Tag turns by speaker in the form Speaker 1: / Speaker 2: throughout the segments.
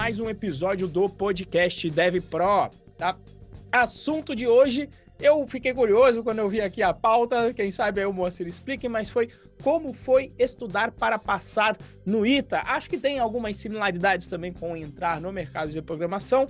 Speaker 1: mais um episódio do podcast Dev Pro, tá? Assunto de hoje, eu fiquei curioso quando eu vi aqui a pauta, quem sabe aí o Moacir explique, mas foi como foi estudar para passar no ITA. Acho que tem algumas similaridades também com entrar no mercado de programação.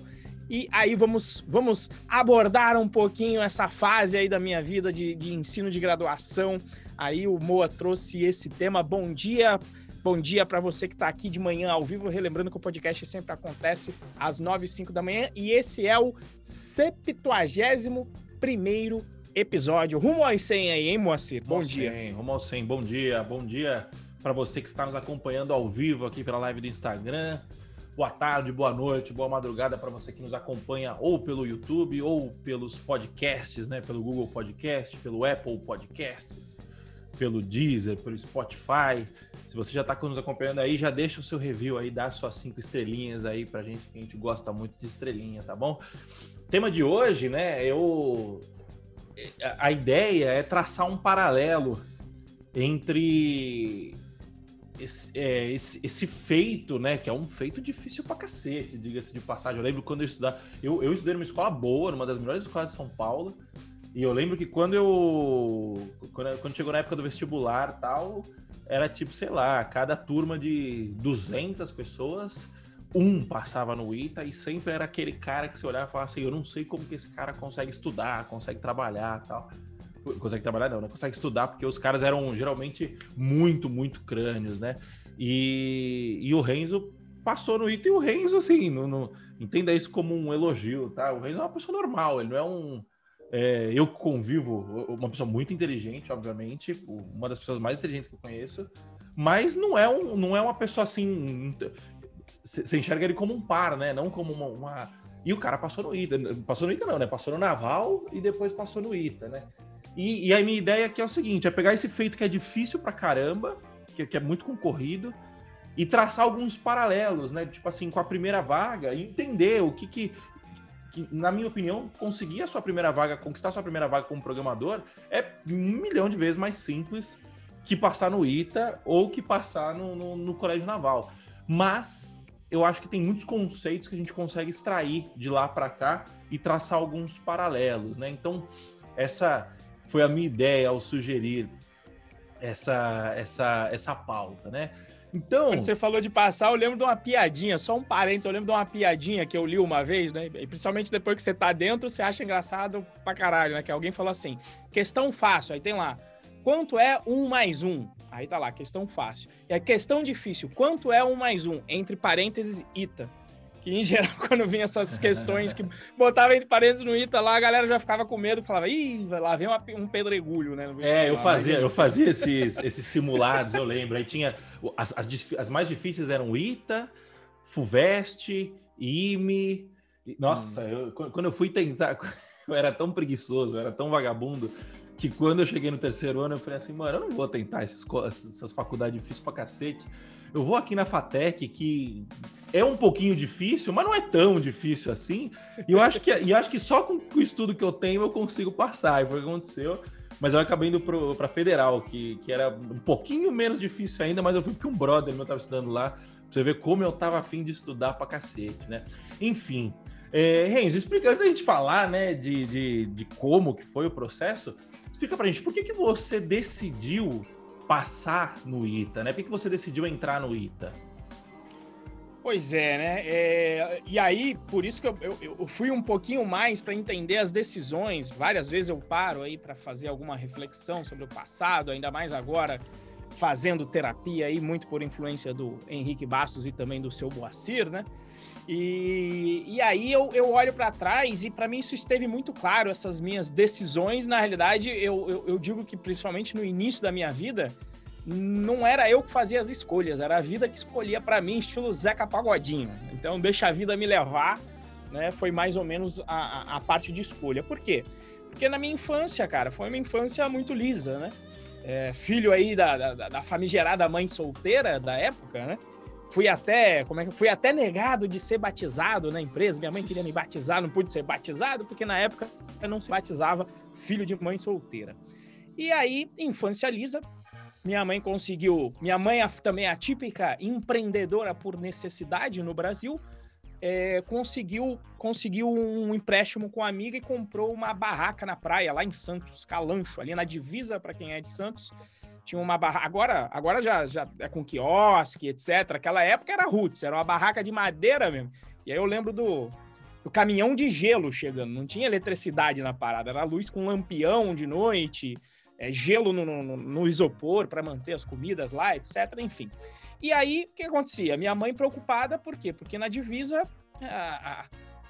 Speaker 1: E aí vamos, vamos abordar um pouquinho essa fase aí da minha vida de, de ensino de graduação. Aí o Moa trouxe esse tema. Bom dia, Bom dia para você que está aqui de manhã ao vivo, relembrando que o podcast sempre acontece às 9 e 5 da manhã e esse é o 71 primeiro episódio. Rumo aos 100 aí, hein, Moacir? Bom dia.
Speaker 2: 100, rumo aos 100, bom dia, bom dia para você que está nos acompanhando ao vivo aqui pela live do Instagram. Boa tarde, boa noite, boa madrugada para você que nos acompanha ou pelo YouTube ou pelos podcasts, né? Pelo Google Podcast, pelo Apple Podcasts pelo Deezer, pelo Spotify. Se você já está nos acompanhando aí, já deixa o seu review aí, dá suas cinco estrelinhas aí pra gente, que a gente gosta muito de estrelinha, tá bom? Tema de hoje, né? Eu a ideia é traçar um paralelo entre esse, é, esse, esse, feito, né? Que é um feito difícil pra cacete, diga-se de passagem. Eu lembro quando eu estudava. Eu, eu estudei numa escola boa, numa das melhores escolas de São Paulo. E eu lembro que quando eu. Quando, chegou na época do vestibular tal, era tipo, sei lá, cada turma de 200 pessoas, um passava no ITA e sempre era aquele cara que você olhava e falava assim: eu não sei como que esse cara consegue estudar, consegue trabalhar tal. Consegue trabalhar, não, né? Consegue estudar, porque os caras eram geralmente muito, muito crânios, né? E, e o Renzo passou no ITA e o Renzo, assim, no, no, entenda isso como um elogio, tá? O Renzo é uma pessoa normal, ele não é um é, eu convivo, uma pessoa muito inteligente, obviamente, uma das pessoas mais inteligentes que eu conheço, mas não é, um, não é uma pessoa assim. Você enxerga ele como um par, né? Não como uma, uma, E o cara passou no ITA. Passou no ITA, não, né? Passou no Naval e depois passou no ITA, né? E, e a minha ideia aqui é o seguinte: é pegar esse feito que é difícil pra caramba, que, que é muito concorrido, e traçar alguns paralelos, né? Tipo assim, com a primeira vaga, e entender o que, que que, na minha opinião, conseguir a sua primeira vaga, conquistar a sua primeira vaga como programador, é um milhão de vezes mais simples que passar no ITA ou que passar no, no, no Colégio Naval. Mas eu acho que tem muitos conceitos que a gente consegue extrair de lá para cá e traçar alguns paralelos, né? Então, essa foi a minha ideia ao sugerir essa, essa, essa pauta, né?
Speaker 1: Então. Quando você falou de passar, eu lembro de uma piadinha, só um parênteses, eu lembro de uma piadinha que eu li uma vez, né? E principalmente depois que você tá dentro, você acha engraçado pra caralho, né? Que alguém falou assim: questão fácil, aí tem lá. Quanto é um mais um? Aí tá lá, questão fácil. E a questão difícil, quanto é um mais um? Entre parênteses, ita que em geral, quando vinha essas questões que botava entre parênteses no ITA lá, a galera já ficava com medo, falava, ih, lá vem uma, um pedregulho, né?
Speaker 2: É, eu fazia, eu fazia esses, esses simulados, eu lembro. Aí tinha. As, as, as mais difíceis eram ITA, FUVEST, IME. Nossa, hum. eu, quando eu fui tentar, eu era tão preguiçoso, eu era tão vagabundo, que quando eu cheguei no terceiro ano, eu falei assim, mano, eu não vou tentar essas, essas faculdades difíceis pra cacete. Eu vou aqui na FATEC, que é um pouquinho difícil, mas não é tão difícil assim. E eu acho que, e acho que só com o estudo que eu tenho eu consigo passar. E foi o que aconteceu. Mas eu acabei indo para Federal, que, que era um pouquinho menos difícil ainda, mas eu fui porque um brother meu estava estudando lá, pra você ver como eu tava afim de estudar pra cacete, né? Enfim. É, Renzo, explica, antes da gente falar, né, de, de, de como que foi o processo, explica pra gente, por que, que você decidiu passar no ITA, né? Por que, você decidiu entrar no ITA?
Speaker 1: Pois é, né? É, e aí, por isso que eu, eu, eu fui um pouquinho mais para entender as decisões. Várias vezes eu paro aí para fazer alguma reflexão sobre o passado, ainda mais agora fazendo terapia aí, muito por influência do Henrique Bastos e também do seu Boacir, né? E, e aí eu, eu olho para trás e para mim isso esteve muito claro, essas minhas decisões. Na realidade, eu, eu, eu digo que principalmente no início da minha vida, não era eu que fazia as escolhas, era a vida que escolhia para mim, estilo Zeca Pagodinho. Então, deixa a vida me levar, né? Foi mais ou menos a, a parte de escolha. Por quê? Porque na minha infância, cara, foi uma infância muito lisa, né? É, filho aí da, da, da famigerada mãe solteira da época, né? Fui até, como é que fui até negado de ser batizado na empresa. Minha mãe queria me batizar, não pude ser batizado porque na época eu não se batizava filho de mãe solteira. E aí, infância lisa, minha mãe conseguiu. Minha mãe também é a típica empreendedora por necessidade no Brasil. é, conseguiu, conseguiu um empréstimo com a amiga e comprou uma barraca na praia, lá em Santos, Calancho, ali na divisa, para quem é de Santos. Tinha uma barraca. Agora, agora já, já é com quiosque, etc. Aquela época era roots, era uma barraca de madeira mesmo. E aí eu lembro do, do caminhão de gelo chegando. Não tinha eletricidade na parada, era luz com lampião de noite, é, gelo no, no, no isopor para manter as comidas lá, etc. Enfim. E aí, o que acontecia? Minha mãe preocupada, por quê? Porque na divisa,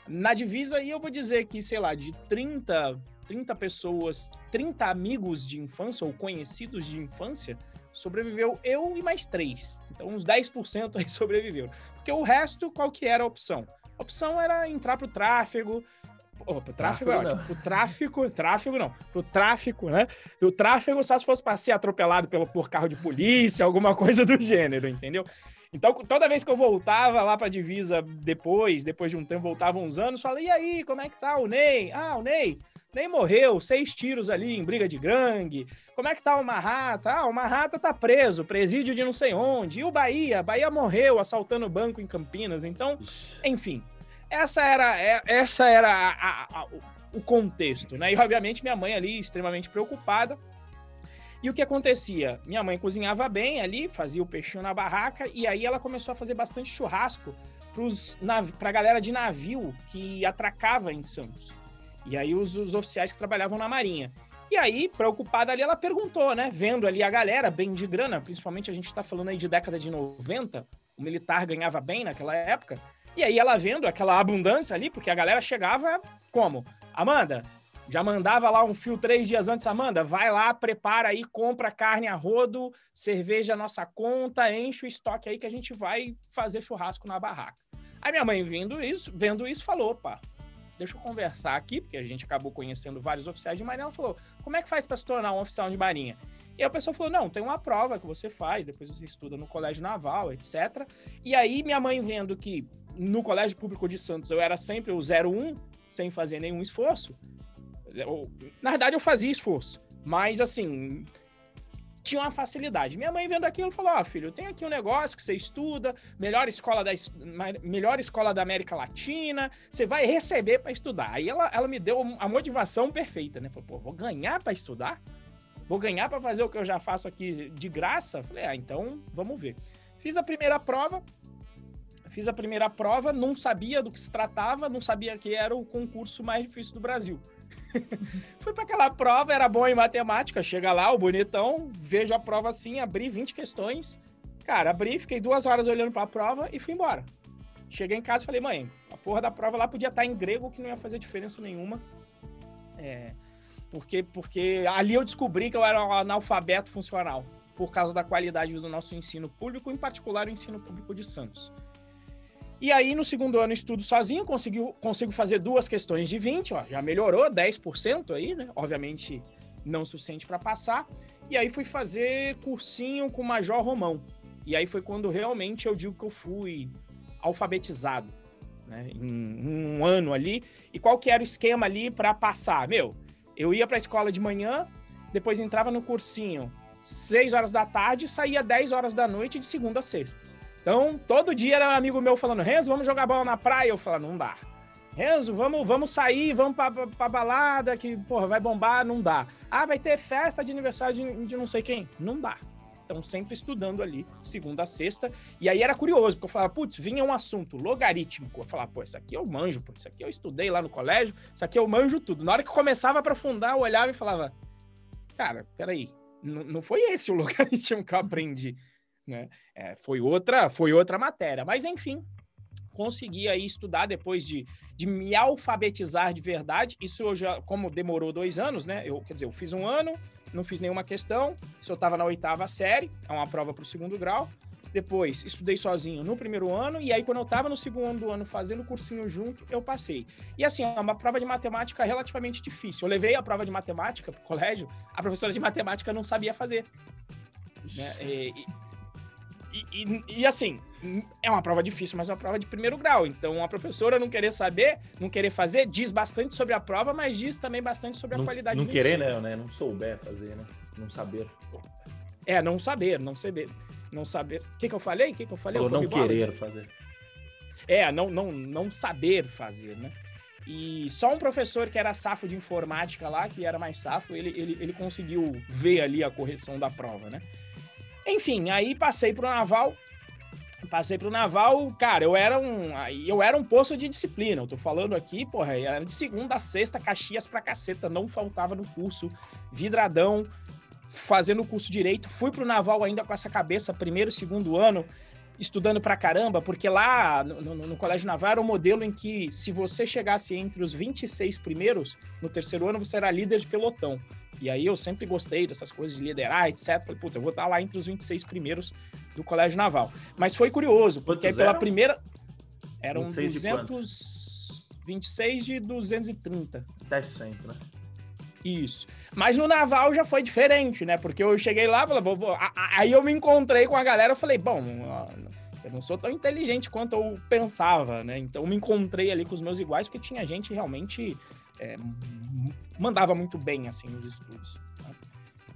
Speaker 1: na divisa, aí eu vou dizer que, sei lá, de 30, 30 pessoas, 30 amigos de infância ou conhecidos de infância, sobreviveu eu e mais três. Então, uns 10% aí sobreviveu. Porque o resto, qual que era a opção? A opção era entrar pro tráfego, Oh, pro tráfego, tráfego é ótimo. Pro tráfico, tráfego não. Pro tráfico, né? O tráfego só se fosse para ser atropelado pelo, por carro de polícia, alguma coisa do gênero, entendeu? Então, toda vez que eu voltava lá pra divisa depois, depois de um tempo, voltava uns anos, falei, e aí, como é que tá o Ney? Ah, o Ney, nem morreu, seis tiros ali em briga de gangue. Como é que tá o Marrata? Ah, o Marrata tá preso, presídio de não sei onde. E o Bahia? Bahia morreu assaltando banco em Campinas. Então, enfim, essa era, é, essa era a, a, a, o contexto, né? E obviamente minha mãe ali extremamente preocupada. E o que acontecia? Minha mãe cozinhava bem ali, fazia o peixinho na barraca, e aí ela começou a fazer bastante churrasco para a galera de navio que atracava em Santos. E aí os, os oficiais que trabalhavam na Marinha. E aí, preocupada ali, ela perguntou, né? Vendo ali a galera bem de grana, principalmente a gente está falando aí de década de 90, o militar ganhava bem naquela época. E aí ela vendo aquela abundância ali, porque a galera chegava como? Amanda, já mandava lá um fio três dias antes, Amanda, vai lá, prepara aí, compra carne a rodo, cerveja nossa conta, enche o estoque aí que a gente vai fazer churrasco na barraca. Aí minha mãe vendo isso, vendo isso, falou, opa, deixa eu conversar aqui, porque a gente acabou conhecendo vários oficiais de marinha, ela falou, como é que faz para se tornar um oficial de marinha? E a pessoa falou: não, tem uma prova que você faz, depois você estuda no colégio naval, etc. E aí, minha mãe vendo que no Colégio Público de Santos eu era sempre o 01, sem fazer nenhum esforço. Eu, na verdade, eu fazia esforço, mas assim, tinha uma facilidade. Minha mãe vendo aquilo falou: Ó, oh, filho, tem aqui um negócio que você estuda, melhor escola da, melhor escola da América Latina, você vai receber para estudar. Aí ela, ela me deu a motivação perfeita, né? Falou: pô, vou ganhar para estudar? Vou ganhar para fazer o que eu já faço aqui de graça? Falei: ah, então vamos ver. Fiz a primeira prova, Fiz a primeira prova, não sabia do que se tratava, não sabia que era o concurso mais difícil do Brasil. Fui para aquela prova, era bom em matemática. Chega lá, o bonitão, vejo a prova assim, abri 20 questões. Cara, abri, fiquei duas horas olhando para a prova e fui embora. Cheguei em casa e falei, mãe, a porra da prova lá podia estar em grego, que não ia fazer diferença nenhuma. É, porque, porque ali eu descobri que eu era um analfabeto funcional, por causa da qualidade do nosso ensino público, em particular o ensino público de Santos. E aí, no segundo ano, estudo sozinho, consigo, consigo fazer duas questões de 20, ó, já melhorou 10% aí, né? Obviamente, não suficiente para passar. E aí, fui fazer cursinho com o Major Romão. E aí foi quando realmente eu digo que eu fui alfabetizado, né? Em um ano ali. E qual que era o esquema ali para passar? Meu, eu ia para a escola de manhã, depois entrava no cursinho 6 horas da tarde, saía 10 horas da noite de segunda a sexta. Então, todo dia era um amigo meu falando, Renzo, vamos jogar bola na praia. Eu falava, não dá. Renzo, vamos, vamos sair, vamos pra, pra, pra, balada que, porra, vai bombar, não dá. Ah, vai ter festa de aniversário de, de não sei quem. Não dá. Então, sempre estudando ali, segunda a sexta. E aí era curioso, porque eu falava, putz, vinha um assunto logarítmico. Eu falava, pô, isso aqui eu manjo, pô, isso aqui eu estudei lá no colégio, isso aqui eu manjo tudo. Na hora que começava a aprofundar, eu olhava e falava, cara, peraí, não foi esse o logaritmo que eu aprendi né? É, foi outra, foi outra matéria. Mas enfim, consegui aí estudar depois de, de me alfabetizar de verdade. Isso eu já, como demorou dois anos, né? Eu, quer dizer, eu fiz um ano, não fiz nenhuma questão. Se eu estava na oitava série, é uma prova para o segundo grau. Depois, estudei sozinho no primeiro ano, e aí, quando eu estava no segundo ano fazendo cursinho junto, eu passei. E assim, é uma prova de matemática relativamente difícil. Eu levei a prova de matemática para o colégio, a professora de matemática não sabia fazer. Né? E, e, e, assim, é uma prova difícil, mas é uma prova de primeiro grau. Então, a professora não querer saber, não querer fazer, diz bastante sobre a prova, mas diz também bastante sobre
Speaker 2: não,
Speaker 1: a qualidade
Speaker 2: não do querer, ensino. né, né? Não souber fazer, né? Não saber.
Speaker 1: É, não saber, não saber. Não saber. O que, que eu falei? O que, que eu falei?
Speaker 2: Ou não querer fazer.
Speaker 1: É, não, não, não saber fazer, né? E só um professor que era safo de informática lá, que era mais safo, ele, ele, ele conseguiu ver ali a correção da prova, né? Enfim, aí passei pro Naval. Passei pro Naval, cara, eu era um. Eu era um poço de disciplina. Eu tô falando aqui, porra, era de segunda a sexta, Caxias pra caceta, não faltava no curso, vidradão, fazendo o curso direito. Fui pro Naval ainda com essa cabeça, primeiro, segundo ano, estudando pra caramba, porque lá no, no, no, Colégio Naval era um modelo em que se você chegasse entre os 26 primeiros, no terceiro ano você era líder de pelotão. E aí eu sempre gostei dessas coisas de liderar, etc. Falei, puta, eu vou estar lá entre os 26 primeiros do Colégio Naval. Mas foi curioso, porque aí pela primeira. Eram 200. De 26 de 230.
Speaker 2: 10%, né?
Speaker 1: Isso. Mas no Naval já foi diferente, né? Porque eu cheguei lá, falei, vou, vou. aí eu me encontrei com a galera, eu falei, bom, eu não sou tão inteligente quanto eu pensava, né? Então eu me encontrei ali com os meus iguais, porque tinha gente realmente é, mandava muito bem, assim, nos estudos. Né?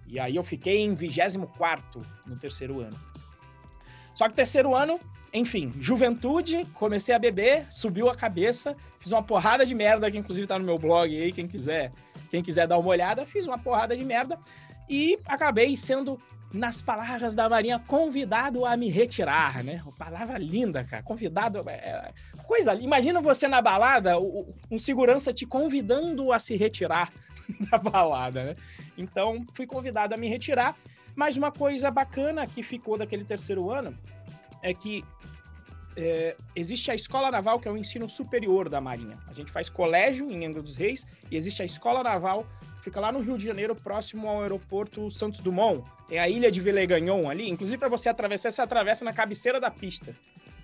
Speaker 1: E aí eu fiquei em 24 no terceiro ano. Só que terceiro ano, enfim, juventude, comecei a beber, subiu a cabeça, fiz uma porrada de merda, que inclusive tá no meu blog aí, quem quiser, quem quiser dar uma olhada, fiz uma porrada de merda e acabei sendo nas palavras da Marinha, convidado a me retirar, né? Palavra linda, cara. Convidado. É, é coisa. Imagina você na balada, um segurança te convidando a se retirar da balada, né? Então, fui convidado a me retirar. Mas uma coisa bacana que ficou daquele terceiro ano é que é, existe a Escola Naval, que é o ensino superior da Marinha. A gente faz colégio em Angra dos Reis e existe a Escola Naval, fica lá no Rio de Janeiro, próximo ao aeroporto Santos Dumont. Tem a ilha de Villeganhon ali. Inclusive, para você atravessar, você atravessa na cabeceira da pista.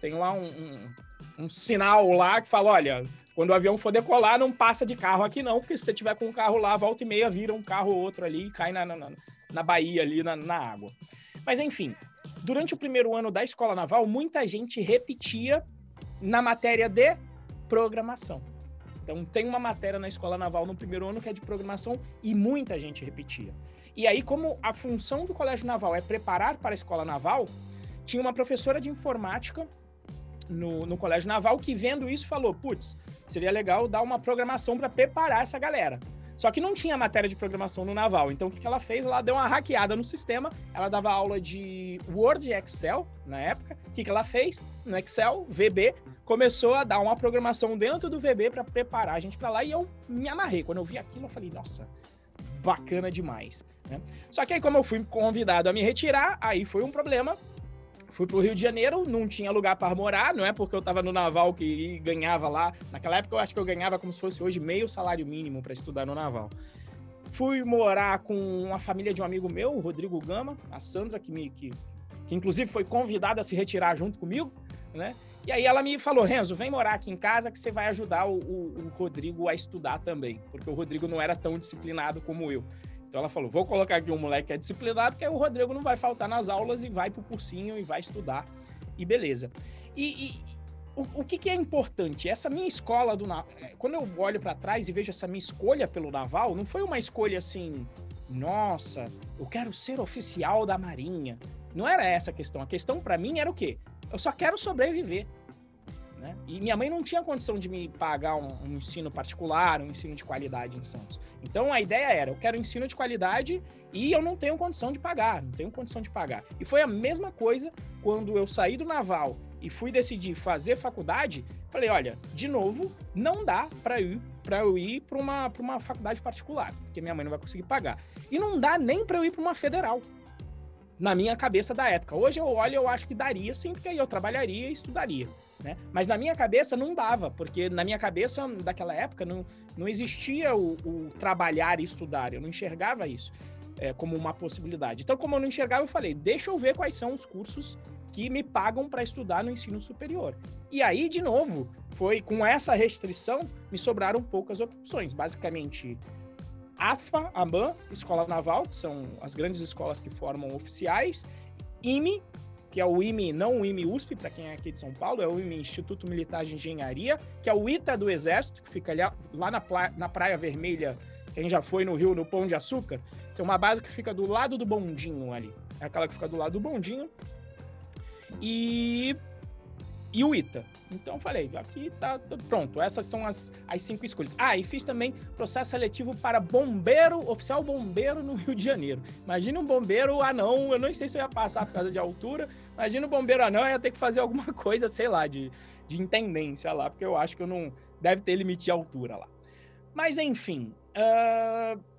Speaker 1: Tem lá um, um, um, sinal lá que fala: olha, quando o avião for decolar, não passa de carro aqui, não, porque se você tiver com um carro lá, volta e meia, vira um carro ou outro ali e cai na, na, na Bahia ali, na, na água. Mas enfim, durante o primeiro ano da escola naval, muita gente repetia na matéria de programação. Então, tem uma matéria na escola naval no primeiro ano que é de programação e muita gente repetia. E aí, como a função do colégio naval é preparar para a escola naval, tinha uma professora de informática no, no colégio naval que, vendo isso, falou: putz, seria legal dar uma programação para preparar essa galera. Só que não tinha matéria de programação no Naval. Então o que, ela fez? Ela deu uma hackeada no sistema. Ela dava aula de Word e Excel na época. O que ela fez? No Excel, VB, começou a dar uma programação dentro do VB para preparar a gente para lá. E eu me amarrei. Quando eu vi aquilo, eu falei, nossa, bacana demais. Né? Só que aí, como eu fui convidado a me retirar, aí foi um problema, Fui pro Rio de Janeiro, não tinha lugar para morar, não é porque eu tava no naval que ganhava lá. Naquela época eu acho que eu ganhava como se fosse hoje meio salário mínimo para estudar no naval. Fui morar com uma família de um amigo meu, o Rodrigo Gama, a Sandra, que me que, que inclusive foi convidada a se retirar junto comigo, né? E aí ela me falou, Renzo, vem morar aqui em casa que você vai ajudar o, o, o Rodrigo a estudar também, porque o Rodrigo não era tão disciplinado como eu. Então ela falou: vou colocar aqui um moleque que é disciplinado, que aí o Rodrigo não vai faltar nas aulas e vai pro cursinho e vai estudar. E beleza. E, e o, o que, que, é importante? Essa minha escola do é, Quando eu olho para trás e vejo essa minha escolha pelo Naval, não foi uma escolha assim, nossa, eu quero ser oficial da Marinha. Não era essa a questão. A questão para mim era o quê? Eu só quero sobreviver. Né? E minha mãe não tinha condição de me pagar um, um, ensino particular, um ensino de qualidade em Santos. Então a ideia era: eu quero ensino de qualidade e eu não tenho condição de pagar, não tenho condição de pagar. E foi a mesma coisa quando eu saí do naval e fui decidir fazer faculdade. Falei: olha, de novo, não dá para ir para eu ir para uma, uma faculdade particular, porque minha mãe não vai conseguir pagar. E não dá nem para eu ir para uma federal na minha cabeça da época. Hoje eu olho eu acho que daria sim, porque aí eu trabalharia e estudaria. Né? Mas na minha cabeça não dava, porque na minha cabeça daquela época não, não existia o, o trabalhar e estudar, eu não enxergava isso é, como uma possibilidade. Então, como eu não enxergava, eu falei: deixa eu ver quais são os cursos que me pagam para estudar no ensino superior. E aí, de novo, foi com essa restrição, me sobraram poucas opções. Basicamente, AFA, AMAN, Escola Naval, que são as grandes escolas que formam oficiais, IME, que é o IME, não o IME USP, para quem é aqui de São Paulo, é o IME Instituto Militar de Engenharia, que é o ITA do Exército, que fica ali, lá na, na Praia Vermelha, quem já foi no Rio, no Pão de Açúcar, tem uma base que fica do lado do bondinho ali. É aquela que fica do lado do bondinho. E e o ITA. Então falei, aqui tá pronto, essas são as, as cinco escolhas. Ah, e fiz também processo seletivo para bombeiro, oficial bombeiro no Rio de Janeiro. Imagina um bombeiro anão, eu não sei se eu ia passar por causa de altura, imagina um bombeiro anão, eu ia ter que fazer alguma coisa, sei lá, de, de intendência lá, porque eu acho que eu não. Deve ter limite de altura lá. Mas enfim. Uh...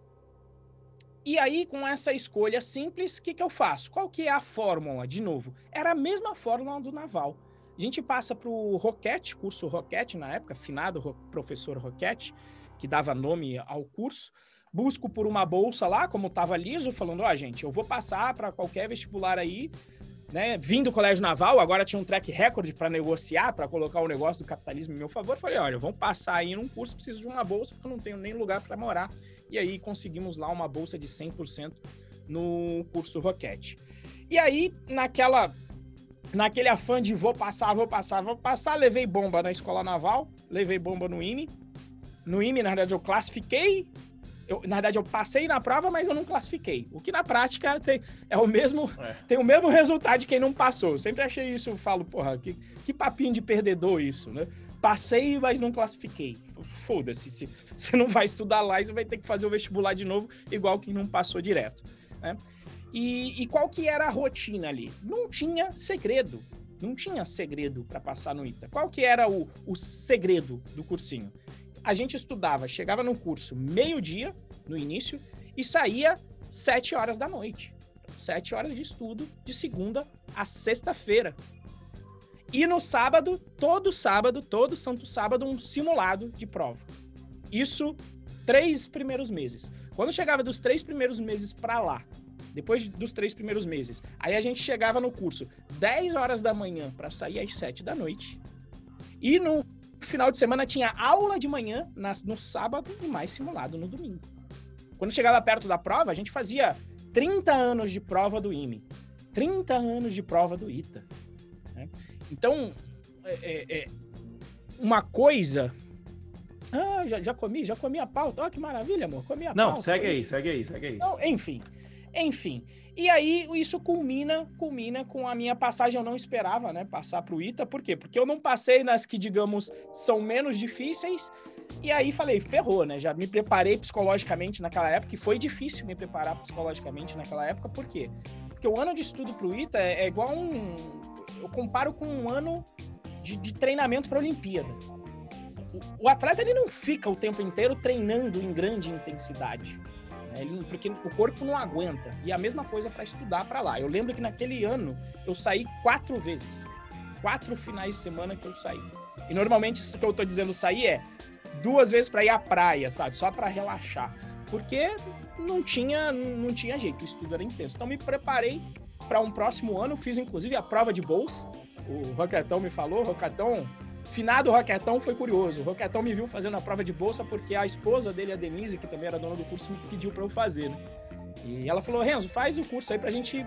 Speaker 1: E aí, com essa escolha simples, o que, que eu faço? Qual que é a fórmula? De novo, era a mesma fórmula do naval. Gente passa para o Roquete, curso Roquete na época, finado professor Roquete, que dava nome ao curso. Busco por uma bolsa lá, como estava liso, falando: Ó, oh, gente, eu vou passar para qualquer vestibular aí, né? Vim do Colégio Naval, agora tinha um track record para negociar, para colocar o negócio do capitalismo em meu favor. Falei: olha, vamos passar aí num curso, preciso de uma bolsa, porque eu não tenho nem lugar para morar. E aí conseguimos lá uma bolsa de 100% no curso Roquete. E aí, naquela naquele afã de vou passar, vou passar, vou passar, levei bomba na escola naval, levei bomba no IME. No IME, na verdade, eu classifiquei. Eu, na verdade, eu passei na prova, mas eu não classifiquei. O que na prática tem, é o mesmo, é. tem o mesmo resultado de quem não passou. Eu sempre achei isso, falo, porra, que, que papinho de perdedor isso, né? Passei, mas não classifiquei. Foda-se, se você não vai estudar lá, você vai ter que fazer o vestibular de novo, igual quem não passou direto, né? E, e qual que era a rotina ali? Não tinha segredo. Não tinha segredo para passar no ITA. Qual que era o, o segredo do cursinho? A gente estudava, chegava no curso meio-dia, no início, e saía sete horas da noite. Sete horas de estudo, de segunda a sexta-feira. E no sábado, todo sábado, todo santo sábado, um simulado de prova. Isso três primeiros meses. Quando chegava dos três primeiros meses para lá, depois dos três primeiros meses. Aí a gente chegava no curso 10 horas da manhã para sair às 7 da noite. E no final de semana tinha aula de manhã no sábado e mais simulado no domingo. Quando chegava perto da prova, a gente fazia 30 anos de prova do IME, 30 anos de prova do ITA. Né? Então, é, é, é uma coisa ah, já, já comi, já comi a pauta. Olha que maravilha, amor. Comi a
Speaker 2: Não,
Speaker 1: pauta.
Speaker 2: Não, segue aí, segue aí, segue aí.
Speaker 1: Então, enfim. Enfim. E aí isso culmina, culmina com a minha passagem. Eu não esperava, né, passar para o ITA. Por quê? Porque eu não passei nas que, digamos, são menos difíceis. E aí falei, ferrou, né? Já me preparei psicologicamente naquela época. E foi difícil me preparar psicologicamente naquela época. Por quê? Porque o ano de estudo para o ITA é, é, igual um. Eu comparo com um ano de, de treinamento para a Olimpíada. O, o atleta ele não fica o tempo inteiro treinando em grande intensidade. Né? Ele, porque o corpo não aguenta. E a mesma coisa para estudar para lá. Eu lembro que naquele ano eu saí quatro vezes. Quatro finais de semana que eu saí. E normalmente isso que eu tô dizendo sair é duas vezes para ir à praia, sabe? Só para relaxar. Porque não tinha, não tinha jeito, o estudo era intenso. Então me preparei para um próximo ano, fiz inclusive a prova de bolsa. O Roquetão me falou, Roquetão finado Roquetão foi curioso. O Roquetão me viu fazendo a prova de bolsa porque a esposa dele, a Denise, que também era dona do curso, me pediu para eu fazer, né? E ela falou: Renzo, faz o curso aí pra gente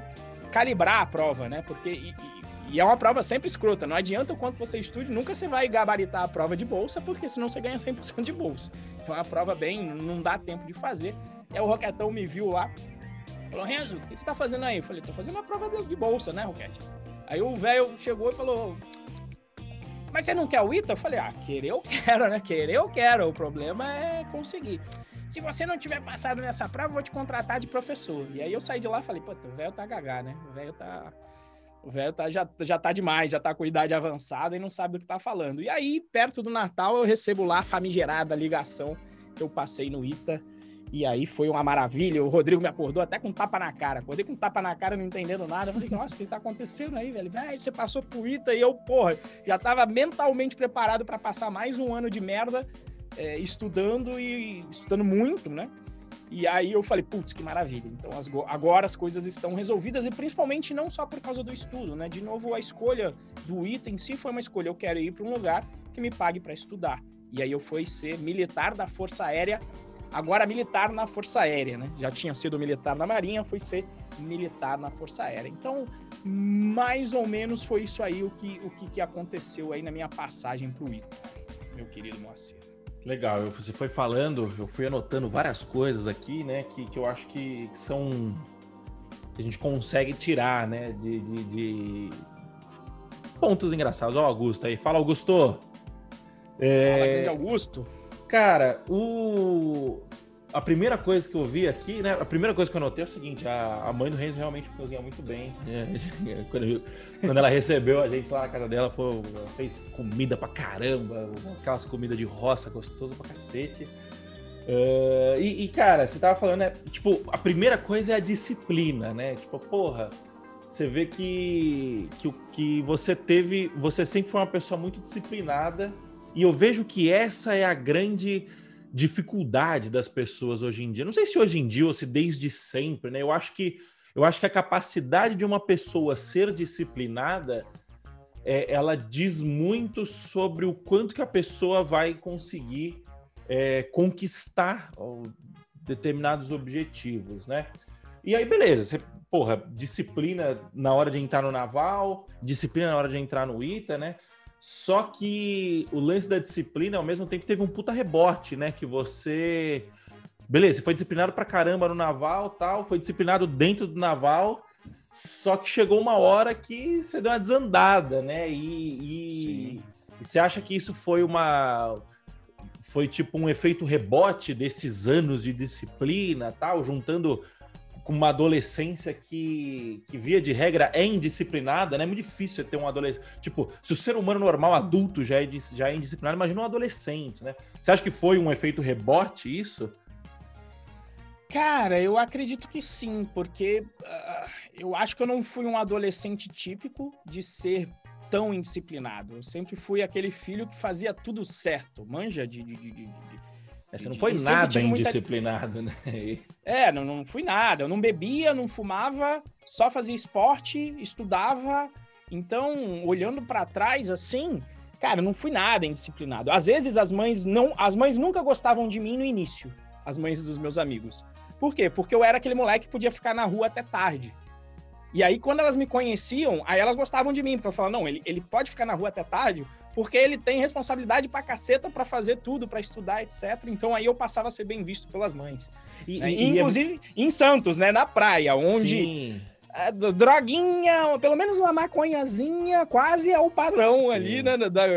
Speaker 1: calibrar a prova, né? Porque. E, e, e, é uma prova sempre escrota. Não adianta o quanto você estude, nunca você vai gabaritar a prova de bolsa, porque senão você ganha 100% de bolsa. Então é uma prova bem. não dá tempo de fazer. Aí o Roquetão me viu lá. Falou: Renzo, o que você tá fazendo aí? Eu falei: tô fazendo uma prova de bolsa, né, Roquete? Aí o velho chegou e falou: mas você não quer o ITA? Eu falei, ah, querer eu quero, né? Querer eu quero. O problema é conseguir. Se você não tiver passado nessa prova, eu vou te contratar de professor. E aí eu saí de lá e falei, pô, o velho tá gagá, né? O velho tá. O velho tá, já, já tá demais, já tá com idade avançada e não sabe do que tá falando. E aí, perto do Natal, eu recebo lá a famigerada ligação que eu passei no ITA e aí foi uma maravilha. O Rodrigo me acordou até com um tapa na cara. Acordei com um tapa na cara, não entendendo nada. Eu falei, nossa, o que tá acontecendo aí, velho? Velho, você passou pro ITA e eu, porra, já tava mentalmente preparado para passar mais um ano de merda é, estudando e estudando muito, né? E aí eu falei, putz, que maravilha. Então as, agora as coisas estão resolvidas e principalmente não só por causa do estudo, né? De novo, a escolha do ITA em si foi uma escolha. Eu quero ir para um lugar que me pague para estudar. E aí eu fui ser militar da Força Aérea agora militar na Força Aérea, né? Já tinha sido militar na Marinha, foi ser militar na Força Aérea. Então, mais ou menos foi isso aí o que, o que, que aconteceu aí na minha passagem para o ITA, meu querido Moacir.
Speaker 2: Legal, eu, você foi falando, eu fui anotando várias coisas aqui, né, que, que eu acho que, que são. que a gente consegue tirar, né, de, de, de pontos engraçados. Ó, o Augusto aí. Fala, Augusto.
Speaker 1: É... Fala, Augusto.
Speaker 2: Cara, o a primeira coisa que eu vi aqui, né? A primeira coisa que eu notei é o seguinte: a, a mãe do Renzo realmente cozinha muito bem. Né? Quando, quando, ela recebeu a gente lá na casa dela, foi, fez comida pra caramba, aquelas comidas de roça gostoso pra cacete. Uh, e, e, cara, você tava falando, né? Tipo, a primeira coisa é a disciplina, né? Tipo, porra, você vê que, que, que você teve. Você sempre foi uma pessoa muito disciplinada. E eu vejo que essa é a grande dificuldade das pessoas hoje em dia. Não sei se hoje em dia ou se desde sempre, né? Eu acho que eu acho que a capacidade de uma pessoa ser disciplinada é, ela diz muito sobre o quanto que a pessoa vai conseguir é, conquistar determinados objetivos, né? E aí, beleza, você, porra, disciplina na hora de entrar no naval, disciplina na hora de entrar no ITA, né? Só que o lance da disciplina, ao mesmo tempo, teve um puta rebote, né? Que você. Beleza, foi disciplinado pra caramba no naval tal, foi disciplinado dentro do naval, só que chegou uma hora que você deu uma desandada, né? E, e, e você acha que isso foi uma. Foi tipo um efeito rebote desses anos de disciplina tal, juntando com uma adolescência que, que, via de regra, é indisciplinada, né? É muito difícil ter um adolescente. Tipo, se o ser humano normal, adulto, já é, já é indisciplinado, imagina um adolescente, né? Você acha que foi um efeito rebote isso?
Speaker 1: Cara, eu acredito que sim, porque uh, eu acho que eu não fui um adolescente típico de ser tão indisciplinado. Eu sempre fui aquele filho que fazia tudo certo, manja de, de, de, de
Speaker 2: você não foi nada indisciplinado, muita... né?
Speaker 1: É, não, não fui nada. Eu não bebia, não fumava, só fazia esporte, estudava. Então, olhando para trás, assim, cara, não fui nada indisciplinado. Às vezes as mães não, as mães nunca gostavam de mim no início, as mães dos meus amigos. Por quê? Porque eu era aquele moleque que podia ficar na rua até tarde. E aí, quando elas me conheciam, aí elas gostavam de mim, porque eu falava, não, ele, ele pode ficar na rua até tarde, porque ele tem responsabilidade pra caceta pra fazer tudo, pra estudar, etc. Então aí eu passava a ser bem visto pelas mães. E, né? e Inclusive é... em Santos, né, na praia, onde a droguinha, pelo menos uma maconhazinha, quase é o padrão Sim. ali, né?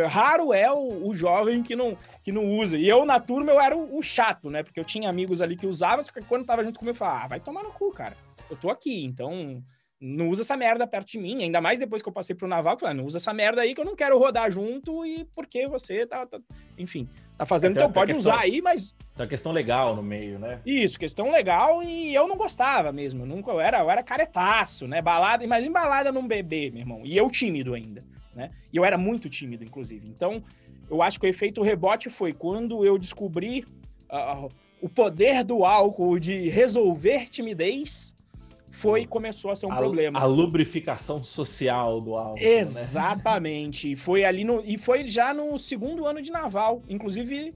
Speaker 1: Raro é o, o, jovem que não, que não usa. E eu, na turma, eu era o, o, chato, né? Porque eu tinha amigos ali que usavam, só que quando tava junto comigo, eu falava, ah, vai tomar no cu, cara. Eu tô aqui, então não usa essa merda perto de mim, ainda mais depois que eu passei pro naval, eu falei, ah, não usa essa merda aí que eu não quero rodar junto e porque você tá, tá enfim, tá fazendo, então pode questão, usar aí, mas...
Speaker 2: Tem uma questão legal no meio, né?
Speaker 1: Isso, questão legal e eu não gostava mesmo, eu nunca, eu era, eu era caretaço, né, balada, imagina balada num bebê, meu irmão, e eu tímido ainda, né, e eu era muito tímido, inclusive, então eu acho que o efeito rebote foi quando eu descobri uh, o poder do álcool de resolver timidez, foi começou a ser um a, problema.
Speaker 2: A lubrificação social do álcool.
Speaker 1: Né? Exatamente. Né? Foi ali no e foi já no segundo ano de naval, inclusive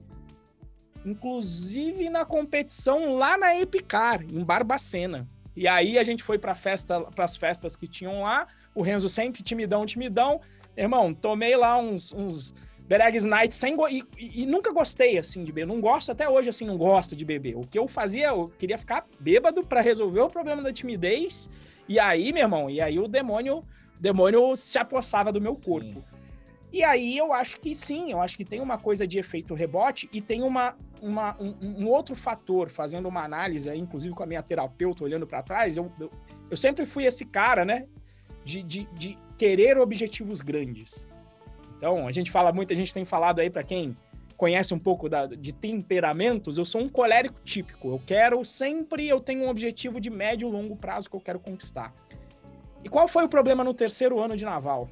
Speaker 1: inclusive na competição lá na Epicar, em Barbacena. E aí a gente foi para festa, para as festas que tinham lá. O Renzo sempre timidão, timidão. Irmão, tomei lá uns, uns Beregs Night sem e, e, nunca gostei assim de beber. Não gosto até hoje assim, não gosto de beber. O que eu fazia, eu queria ficar bêbado para resolver o problema da timidez. E aí, meu irmão, e aí o demônio, demônio se apossava do meu corpo. Sim. E aí eu acho que sim, eu acho que tem uma coisa de efeito rebote e tem uma, uma um, um, outro fator, fazendo uma análise, aí, inclusive com a minha terapeuta olhando para trás, eu, eu, eu, sempre fui esse cara, né, de, de, de querer objetivos grandes. Então, a gente fala muito, a gente tem falado aí para quem conhece um pouco da, de temperamentos, eu sou um colérico típico. Eu quero sempre, eu tenho um objetivo de médio e longo prazo que eu quero conquistar. E qual foi o problema no terceiro ano de naval?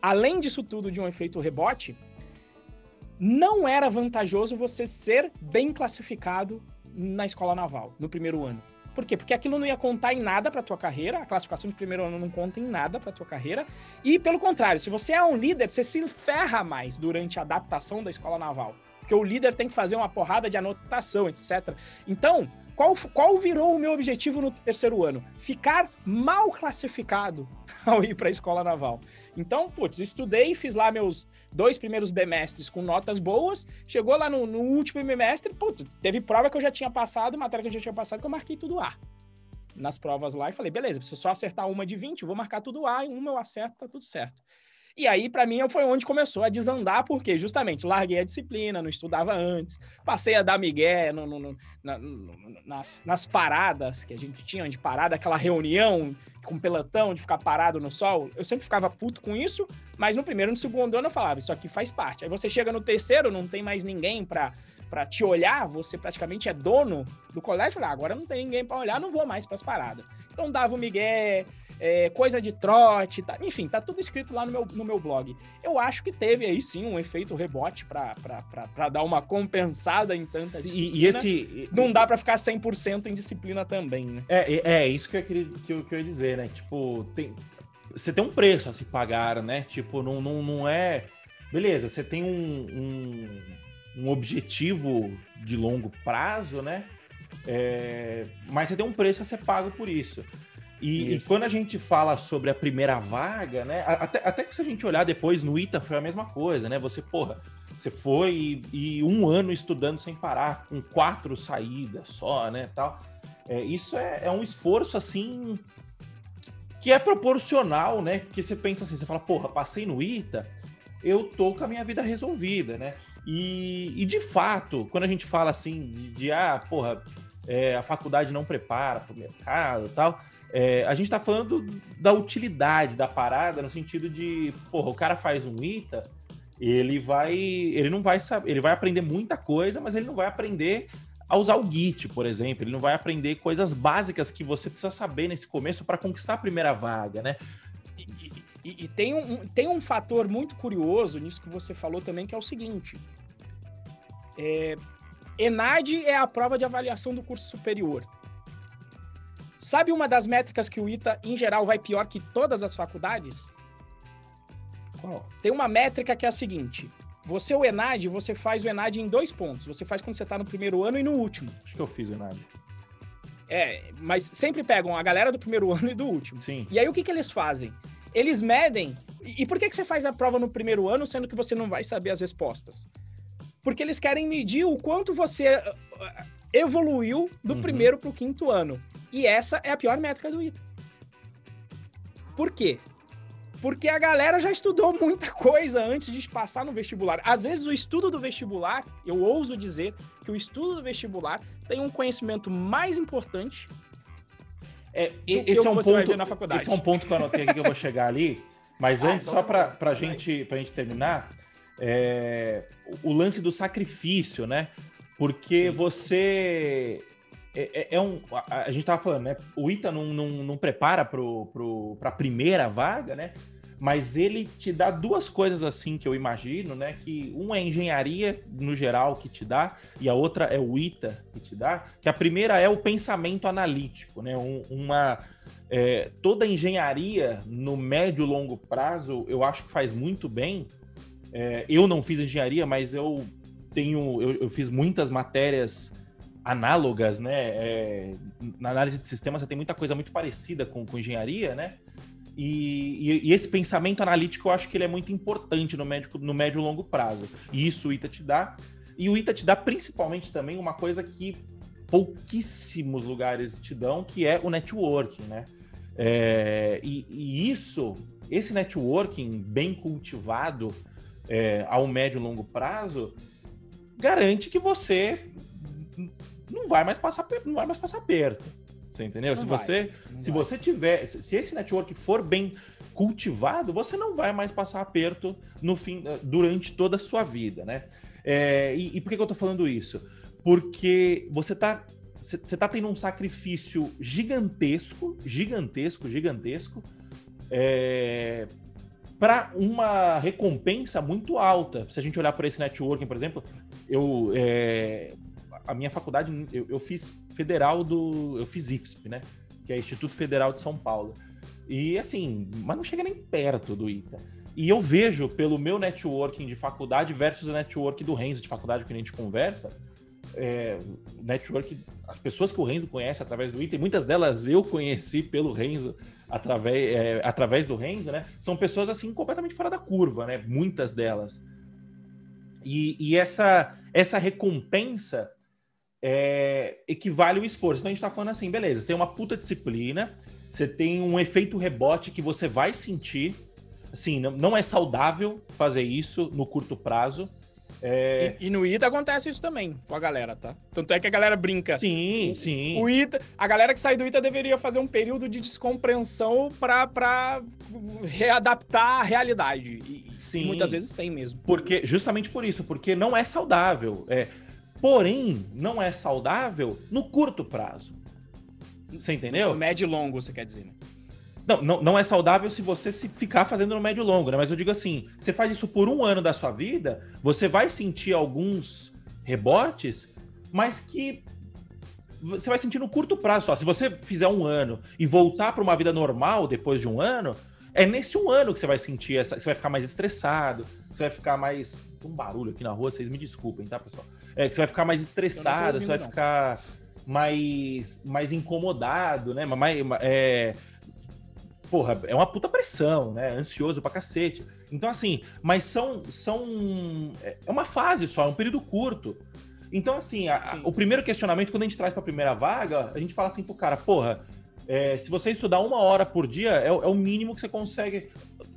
Speaker 1: Além disso tudo de um efeito rebote, não era vantajoso você ser bem classificado na escola naval no primeiro ano. Por quê? Porque aquilo não ia contar em nada para tua carreira, a classificação de primeiro ano não conta em nada para tua carreira. E pelo contrário, se você é um líder, você se ferra mais durante a adaptação da escola naval. Porque o líder tem que fazer uma porrada de anotação, etc. Então, qual, qual virou o meu objetivo no terceiro ano? Ficar mal classificado ao ir para a escola naval. Então, putz, estudei, fiz lá meus dois primeiros bimestres com notas boas. Chegou lá no, no último bimestre, putz, teve prova que eu já tinha passado, matéria que eu já tinha passado, que eu marquei tudo A. nas provas lá e falei, beleza, preciso só acertar uma de 20, vou marcar tudo A, e uma eu acerto, tá tudo certo. E aí, para mim, foi onde começou a desandar, porque justamente larguei a disciplina, não estudava antes, passei a dar migué no, no, no, na, nas, nas, paradas que a gente tinha, de parada, aquela reunião com pelotão, de ficar parado no sol. Eu sempre ficava puto com isso, mas no primeiro e no segundo ano eu falava, isso aqui faz parte. Aí você chega no terceiro, não tem mais ninguém para para te olhar, você praticamente é dono do colégio. Falei, ah, agora não tem ninguém para olhar, não vou mais para as paradas. Então dava o migué, é, coisa de trote, tá, enfim, tá tudo escrito lá no meu, no meu blog. Eu acho que teve aí sim um efeito rebote para dar uma compensada em tanta sim, disciplina.
Speaker 2: E esse...
Speaker 1: Não dá para ficar 100% em disciplina também, né?
Speaker 2: É, é, isso que eu, queria, que, eu, que eu ia dizer, né? Tipo, tem, você tem um preço a se pagar, né? Tipo, não, não, não é... Beleza, você tem um, um, um objetivo de longo prazo, né? É, mas você tem um preço a ser pago por isso. E, e, quando a gente fala sobre a primeira vaga, né? Até, até que se a gente olhar depois no ITA foi a mesma coisa, né? Você, porra, você foi e, e um ano estudando sem parar, com quatro saídas só, né? Tal. É, isso é, é um esforço assim que é proporcional, né? Porque você pensa assim, você fala, porra, passei no ITA, eu tô com a minha vida resolvida, né? E, e de fato, quando a gente fala assim de, de ah, porra, é, a faculdade não prepara para o mercado e tal, é, a gente está falando da utilidade da parada no sentido de, porra, o cara faz um ITA, ele vai, ele não vai saber, ele vai aprender muita coisa, mas ele não vai aprender a usar o Git, por exemplo, ele não vai aprender coisas básicas que você precisa saber nesse começo para conquistar a primeira vaga, né?
Speaker 1: E, e, e, tem, um, tem um fator muito curioso nisso que você falou também, que é o seguinte. É, ENAD é a prova de avaliação do curso superior. Sabe uma das métricas que o ITA, em geral, vai pior que todas as faculdades? Qual? Tem uma métrica que é a seguinte. Você, o ENAD, você faz o ENAD em dois pontos. Você faz quando você está no primeiro ano e no último.
Speaker 2: Acho que eu fiz o ENAD.
Speaker 1: É, mas sempre pegam a galera do primeiro ano e do último.
Speaker 2: Sim.
Speaker 1: E aí o que, que eles fazem? Eles medem. E por que, que você faz a prova no primeiro ano, sendo que você não vai saber as respostas? Porque eles querem medir o quanto você evoluiu do uhum. primeiro para o quinto ano. E essa é a pior métrica do ITA. Por quê? Porque a galera já estudou muita coisa antes de passar no vestibular. Às vezes, o estudo do vestibular, eu ouso dizer que o estudo do vestibular tem um conhecimento mais importante.
Speaker 2: É, esse, é um ponto, na faculdade. esse é um ponto que eu anotei aqui que eu vou chegar ali. Mas ah, antes, então, só para a gente, gente terminar, é, o lance do sacrifício, né? Porque Sim. você. É, é, é, um. A, a gente tava falando, né? O ITA não, não, não prepara para pro, a primeira vaga, né? Mas ele te dá duas coisas assim que eu imagino, né? Que uma é engenharia no geral que te dá, e a outra é o ITA que te dá. Que a primeira é o pensamento analítico, né? Um, uma. É, toda engenharia no médio e longo prazo eu acho que faz muito bem. É, eu não fiz engenharia, mas eu tenho, eu, eu fiz muitas matérias análogas, né? É, na análise de sistemas você tem muita coisa muito parecida com, com engenharia, né? E, e, e, esse pensamento analítico eu acho que ele é muito importante no médio, no médio e longo prazo. E isso o ITA te dá. E o ITA te dá principalmente também uma coisa que pouquíssimos lugares te dão, que é o networking, né? É, e, e, isso, esse networking bem cultivado é, ao médio e longo prazo, garante que você não vai mais passar, não vai mais passar perto. Você entendeu? Não se vai, você, se vai. você tiver, se esse network for bem cultivado, você não vai mais passar aperto no fim, durante toda a sua vida, né? É, e, e, por que, que eu tô falando isso? Porque você tá, você tá tendo um sacrifício gigantesco, gigantesco, gigantesco, é, para uma recompensa muito alta. Se a gente olhar para esse networking, por exemplo, eu é, a minha faculdade eu, eu, fiz federal do eu fiz IFSP, né? Que é Instituto Federal de São Paulo. E assim, mas não chega nem perto do ITA. E eu vejo pelo meu networking de faculdade versus o network do Renzo de faculdade que a gente conversa, é, network, as pessoas que o Renzo conhece através do item, muitas delas eu conheci pelo Renzo através, é, através do Renzo, né? São pessoas assim completamente fora da curva, né? Muitas delas. E, e essa, essa recompensa é, equivale o esforço. Então a gente tá falando assim, beleza, você tem uma puta disciplina, você tem um efeito rebote que você vai sentir. Assim, não, não é saudável fazer isso no curto prazo.
Speaker 1: É... E, e, no ITA acontece isso também com a galera, tá? Tanto é que a galera brinca.
Speaker 2: Sim, sim.
Speaker 1: O ITA, a galera que sai do ITA deveria fazer um período de descompreensão para readaptar a realidade. E, sim. E muitas vezes tem mesmo.
Speaker 2: Porque justamente por isso, porque não é saudável. É, porém, não é saudável no curto prazo. Você entendeu? No
Speaker 1: médio e longo, você quer dizer, né?
Speaker 2: Não, não, não é saudável se você se ficar fazendo no médio e longo, né? Mas eu digo assim: você faz isso por um ano da sua vida, você vai sentir alguns rebotes, mas que você vai sentir no curto prazo só. Se você fizer um ano e voltar para uma vida normal depois de um ano, é nesse um ano que você vai sentir essa. Você vai ficar mais estressado, você vai ficar mais. Tem um barulho aqui na rua, vocês me desculpem, tá, pessoal? É que você vai ficar mais estressado, ouvindo, você vai não. ficar mais, mais incomodado, né? Mais, é, porra, é uma puta pressão, né? Ansioso pra cacete. Então, assim, mas são. são é, é uma fase só, é um período curto. Então, assim, a, o primeiro questionamento, quando a gente traz pra primeira vaga, a gente fala assim pro cara, porra, é, se você estudar uma hora por dia, é, é, o mínimo que você consegue.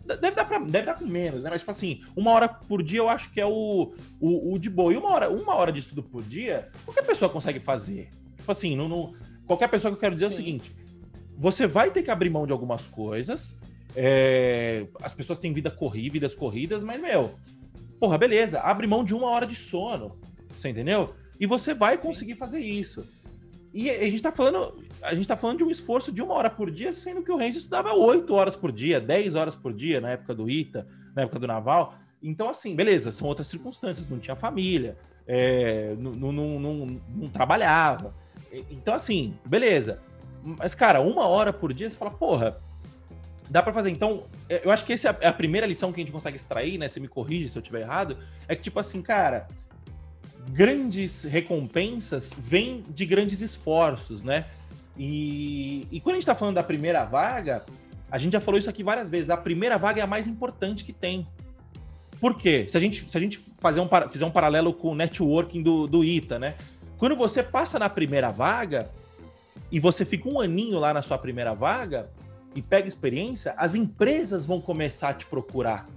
Speaker 2: Deve dar, pra, deve dar com menos, né? Mas, tipo assim, uma hora por dia eu acho que é o, o, o, de boa. E uma hora, uma hora de estudo por dia, qualquer pessoa consegue fazer. Tipo assim, não, não qualquer pessoa que eu quero dizer Sim. é o seguinte: você vai ter que abrir mão de algumas coisas. É, as pessoas têm vida corrida, vidas corridas, mas, meu, porra, beleza, abre mão de uma hora de sono. Você entendeu? E você vai Sim. conseguir fazer isso. E a gente tá falando. A gente tá falando de um esforço de uma hora por dia, sendo que o Renzo estudava oito horas por dia, dez horas por dia na época do ITA, na época do Naval. Então, assim, beleza, são outras circunstâncias, não tinha família, é, não, não, não, não trabalhava. Então, assim, beleza. Mas, cara, uma hora por dia, você fala, porra, dá para fazer. Então, é, eu acho que essa é a primeira lição que a gente consegue extrair, né? Você me corrige se eu estiver errado. É que, tipo assim, cara, grandes recompensas vêm de grandes esforços, né? E, e quando a gente tá falando da primeira vaga, a gente já falou isso aqui várias vezes. A primeira vaga é a mais importante que tem. Por quê? Se a gente, se a gente fazer um, fizer um paralelo com o networking do, do ITA, né? Quando você passa na primeira vaga, e você fica um aninho lá na sua primeira vaga e pega experiência, as empresas vão começar a te procurar.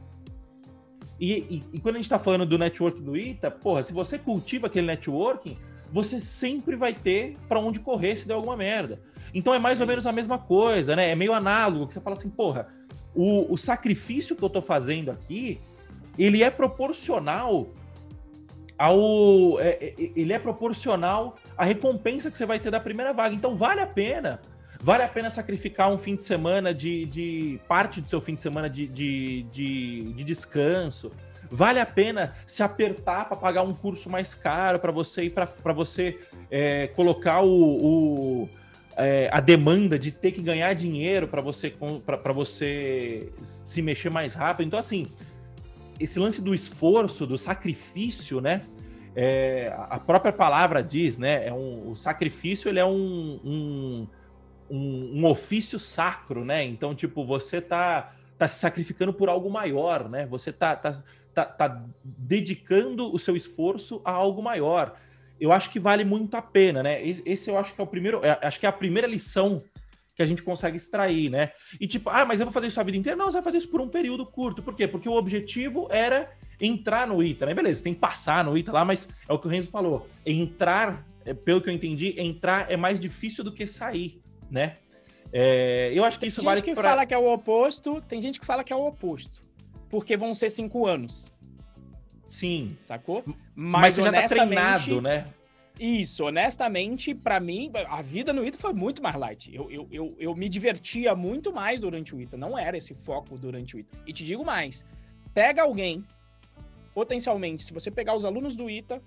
Speaker 2: E, e, e quando a gente está falando do network do ITA, porra, se você cultiva aquele networking, você sempre vai ter para onde correr se der alguma merda. Então é mais ou menos a mesma coisa, né? É meio análogo, que você fala assim, porra, o, o sacrifício que eu estou fazendo aqui, ele é proporcional ao. É, é, ele é proporcional à recompensa que você vai ter da primeira vaga. Então vale a pena. Vale a pena sacrificar um fim de semana de, de parte do seu fim de semana de, de, de, de descanso. Vale a pena se apertar para pagar um curso mais caro para você ir para você é, colocar o, o é, a demanda de ter que ganhar dinheiro para você para você se mexer mais rápido. Então assim, esse lance do esforço, do sacrifício, né? É, a própria palavra diz, né? É um, o sacrifício ele é um, um, um, um, ofício sacro, né? Então, tipo, você tá, tá se sacrificando por algo maior, né? Você tá, tá, tá, tá dedicando o seu esforço a algo maior. Eu acho que vale muito a pena, né? Esse eu acho que é o primeiro, é, acho que é a primeira lição que a gente consegue extrair, né? E tipo, ah, mas eu vou fazer isso a vida inteira? Não, você vai fazer isso por um período curto. Por quê? Porque o objetivo era entrar no ITA, né? Beleza, tem que passar no ITA lá, mas é o que o Renzo falou. Entrar, é, pelo que eu entendi, entrar é mais difícil do que sair, né? É, eu acho que isso
Speaker 1: tem
Speaker 2: vale
Speaker 1: gente que pra... fala que é o oposto, tem gente que fala que é o oposto. Porque vão ser cinco anos.
Speaker 2: Sim.
Speaker 1: Sacou?
Speaker 2: Mas, mas você já tá treinado, né?
Speaker 1: Isso, honestamente, para mim, a vida no ITA foi muito mais light. Eu, eu, eu, eu, me divertia muito mais durante o ITA, não era esse foco durante o ITA. E te digo mais: pega alguém, potencialmente, se você pegar os alunos do ITA,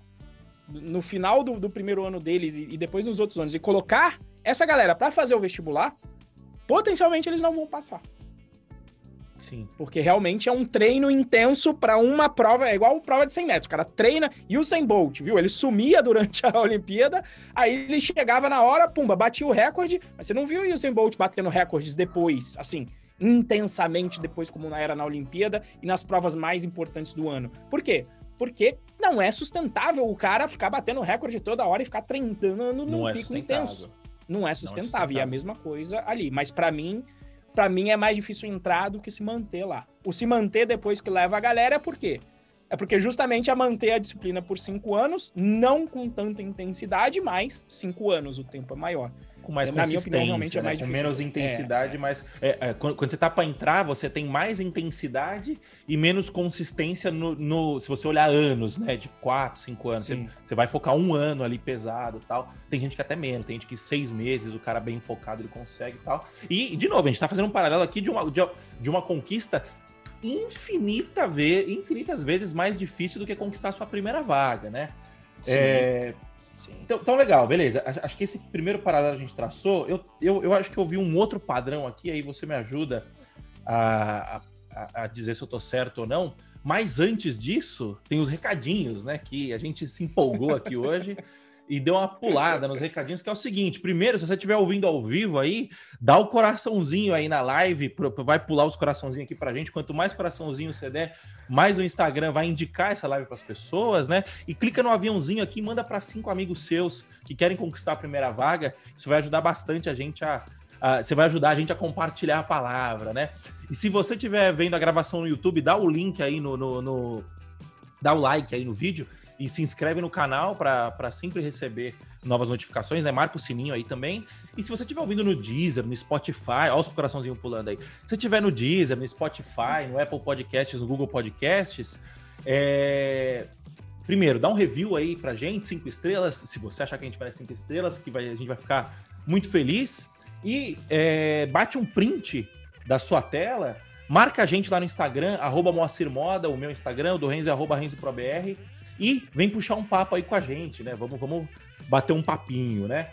Speaker 1: no final do, do primeiro ano deles e, e, depois nos outros anos, e colocar essa galera para fazer o vestibular, potencialmente eles não vão passar.
Speaker 2: Sim.
Speaker 1: Porque realmente é um treino intenso para uma prova, é igual prova de 100 metros. O cara treina e o 100 Bolt, viu? Ele sumia durante a Olimpíada, aí ele chegava na hora, pumba, batia o recorde, mas você não viu o Usain Bolt batendo recordes depois, assim, intensamente depois como era na Olimpíada e nas provas mais importantes do ano. Por quê? Porque não é sustentável o cara ficar batendo recorde toda hora e ficar treinando num é pico intenso. Não é sustentável. Não é sustentável. E é a mesma coisa ali. Mas para mim, para mim é mais difícil entrar do que se manter lá. O se manter depois que leva a galera é por quê? É porque justamente a manter a disciplina por cinco anos, não com tanta intensidade, mas cinco anos, o tempo é maior
Speaker 2: com mais Na minha opinião, realmente é né? mais Com menos intensidade, é. mas é, é, quando, quando, você tá para entrar, você tem mais intensidade e menos consistência no, no, se você olhar anos, né? De 4, 5 anos. Você, você, vai focar um ano ali pesado tal. Tem gente que até menos, tem gente que seis meses, o cara bem focado, ele consegue e tal. E, de novo, a gente tá fazendo um paralelo aqui de uma, de, de uma conquista infinita ve infinitas vezes mais difícil do que conquistar sua primeira vaga, né? Sim. Então, então, legal, beleza. Acho que esse primeiro paralelo a gente traçou. Eu, eu, eu acho que eu vi um outro padrão aqui, aí você me ajuda a, a, a dizer se eu tô certo ou não. Mas antes disso, tem os recadinhos, né? Que a gente se empolgou aqui hoje e deu uma pulada nos recadinhos, que é o seguinte: primeiro, se você estiver ouvindo ao vivo aí, dá o coraçãozinho aí na live, vai pular os coraçãozinhos aqui pra gente. Quanto mais coraçãozinho você der, mais o Instagram vai indicar essa live para as pessoas, né? E clica no aviãozinho aqui, manda para cinco amigos seus que querem conquistar a primeira vaga. Isso vai ajudar bastante a gente a, você vai ajudar a gente a compartilhar a palavra, né? E se você estiver vendo a gravação no YouTube, dá o link aí no, no, no, dá o like aí no vídeo e se inscreve no canal para sempre receber novas notificações, né? Marca o sininho aí também. E se você estiver ouvindo no Deezer, no Spotify, olha os coraçãozinhos pulando aí. Se estiver no Deezer, no Spotify, no Apple Podcasts, no Google Podcasts, é... primeiro, dá um review aí pra gente, cinco estrelas. Se você achar que a gente merece cinco estrelas, que vai, a gente vai ficar muito feliz. E é... bate um print da sua tela. Marca a gente lá no Instagram, arroba Moacir Moda, o meu Instagram, o do Renzo é arroba RenzoProBR e vem puxar um papo aí com a gente, né? Vamos, vamos bater um papinho, né?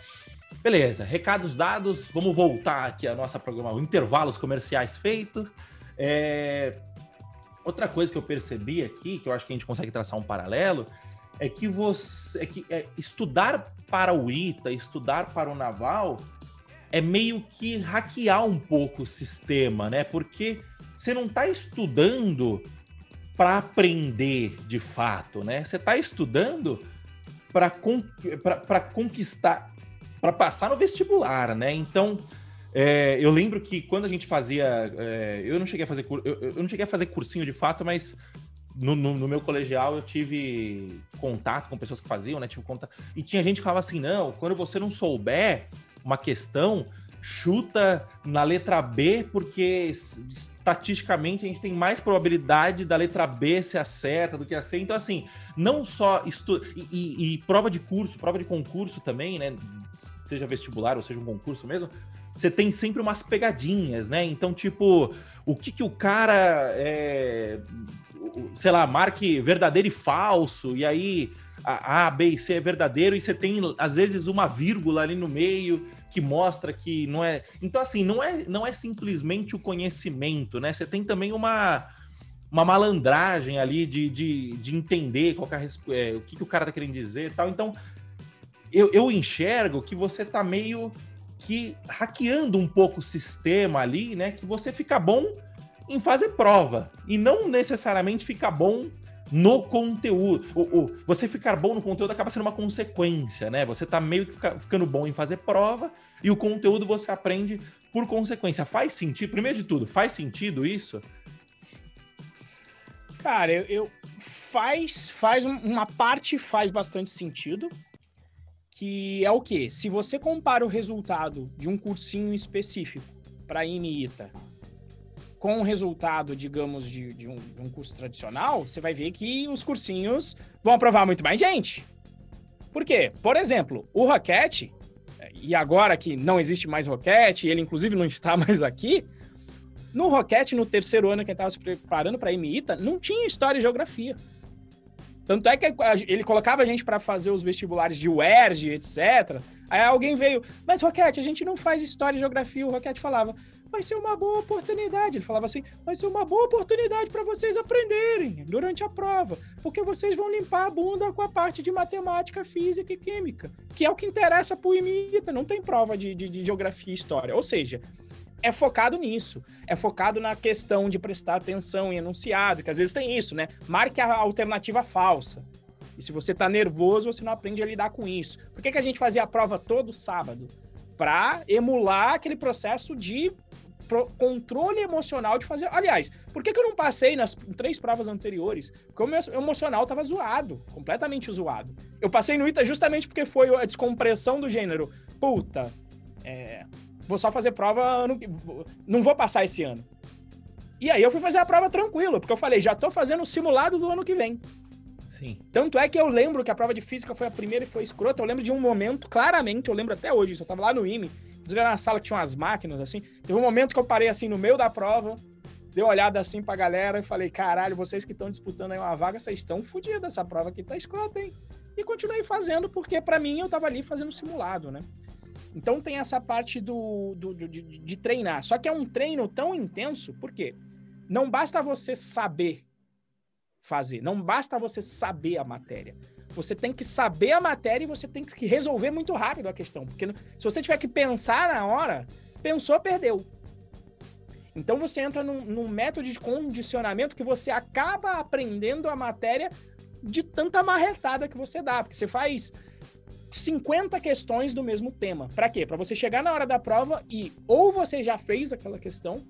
Speaker 2: Beleza, recados dados, vamos voltar aqui a nossa programação, intervalos comerciais feitos. É... Outra coisa que eu percebi aqui, que eu acho que a gente consegue traçar um paralelo, é que você é que é, estudar para o ITA, estudar para o Naval, é meio que hackear um pouco o sistema, né? Porque você não está estudando para aprender de fato, né? Você está estudando para con conquistar, para passar no vestibular, né? Então, é, eu lembro que quando a gente fazia, é, eu não cheguei a fazer, eu, eu, não cheguei a fazer cursinho de fato, mas no, no, no, meu colegial eu tive contato com pessoas que faziam, né? Tive contato, e tinha gente que falava assim, não, quando você não souber uma questão, chuta na letra B, porque estatisticamente a gente tem mais probabilidade da letra B ser a certa do que a C. Então, assim, não só estudo. E, e, e, prova de curso, prova de concurso também, né? Seja vestibular ou seja um concurso mesmo, você tem sempre umas pegadinhas, né? Então, tipo, o que, que o cara é. Sei lá, marque verdadeiro e falso, e aí a A, B e C é verdadeiro, e você tem, às vezes, uma vírgula ali no meio que mostra que não é. Então, assim, não é, não é simplesmente o conhecimento, né? Você tem também uma, uma malandragem ali de, de, de entender qual é, é, o que, que o cara tá querendo dizer e tal. Então, eu, eu enxergo que você tá meio que hackeando um pouco o sistema ali, né? Que você fica bom em fazer prova e não necessariamente fica bom no conteúdo. O, o, você ficar bom no conteúdo acaba sendo uma consequência, né? Você tá meio que fica, ficando bom em fazer prova e o conteúdo você aprende por consequência. Faz sentido? Primeiro de tudo, faz sentido isso?
Speaker 1: Cara, eu, eu faz faz uma parte faz bastante sentido, que é o quê? Se você compara o resultado de um cursinho específico para IMITA com o resultado, digamos, de, de, um, de, um, curso tradicional, você vai ver que os cursinhos vão aprovar muito mais gente. Por quê? Por exemplo, o Rocket, e agora que não existe mais Rocket, ele inclusive não está mais aqui, no Rocket, no terceiro ano que ele estava se preparando para a MITA, não tinha história e geografia. Tanto é que ele colocava a gente para fazer os vestibulares de UERJ, etc. Aí alguém veio, mas Roquete, a gente não faz história e geografia. O Roquete falava, vai ser uma boa oportunidade. Ele falava assim: vai ser uma boa oportunidade para vocês aprenderem durante a prova, porque vocês vão limpar a bunda com a parte de matemática, física e química, que é o que interessa para o IMITA. Não tem prova de, de, de geografia e história. Ou seja, é focado nisso. É focado na questão de prestar atenção em enunciado, que às vezes tem isso, né? Marque a alternativa falsa. E se você tá nervoso, você não aprende a lidar com isso. Por que, que a gente fazia a prova todo sábado? Para emular aquele processo de controle emocional de fazer. Aliás, por que, que eu não passei nas três provas anteriores? Porque o meu emocional tava zoado, completamente zoado. Eu passei no ITA justamente porque foi a descompressão do gênero. Puta, é, vou só fazer prova ano que. Não vou passar esse ano. E aí eu fui fazer a prova tranquilo, porque eu falei, já tô fazendo o simulado do ano que vem. Sim. Tanto é que eu lembro que a prova de física foi a primeira e foi escrota. Eu lembro de um momento, claramente, eu lembro até hoje, eu tava lá no IME, inclusive na sala que tinha umas máquinas, assim. Teve um momento que eu parei assim no meio da prova, dei uma olhada assim pra galera e falei, caralho, vocês que estão disputando aí uma vaga, vocês estão fodidos, essa prova aqui tá escrota, hein? E continuei fazendo, porque para mim eu tava ali fazendo simulado, né? Então tem essa parte do, do, de, de, treinar. Só que é um treino tão intenso, porque não basta você saber fazer, não basta você saber a matéria. Você tem que saber a matéria e você tem que resolver muito rápido a questão. Porque se você tiver que pensar na hora, pensou, perdeu. Então você entra num, num método de condicionamento que você acaba aprendendo a matéria de tanta marretada que você dá. Porque você faz 50 questões do mesmo tema. Para quê? Para você chegar na hora da prova e ou você já fez aquela questão,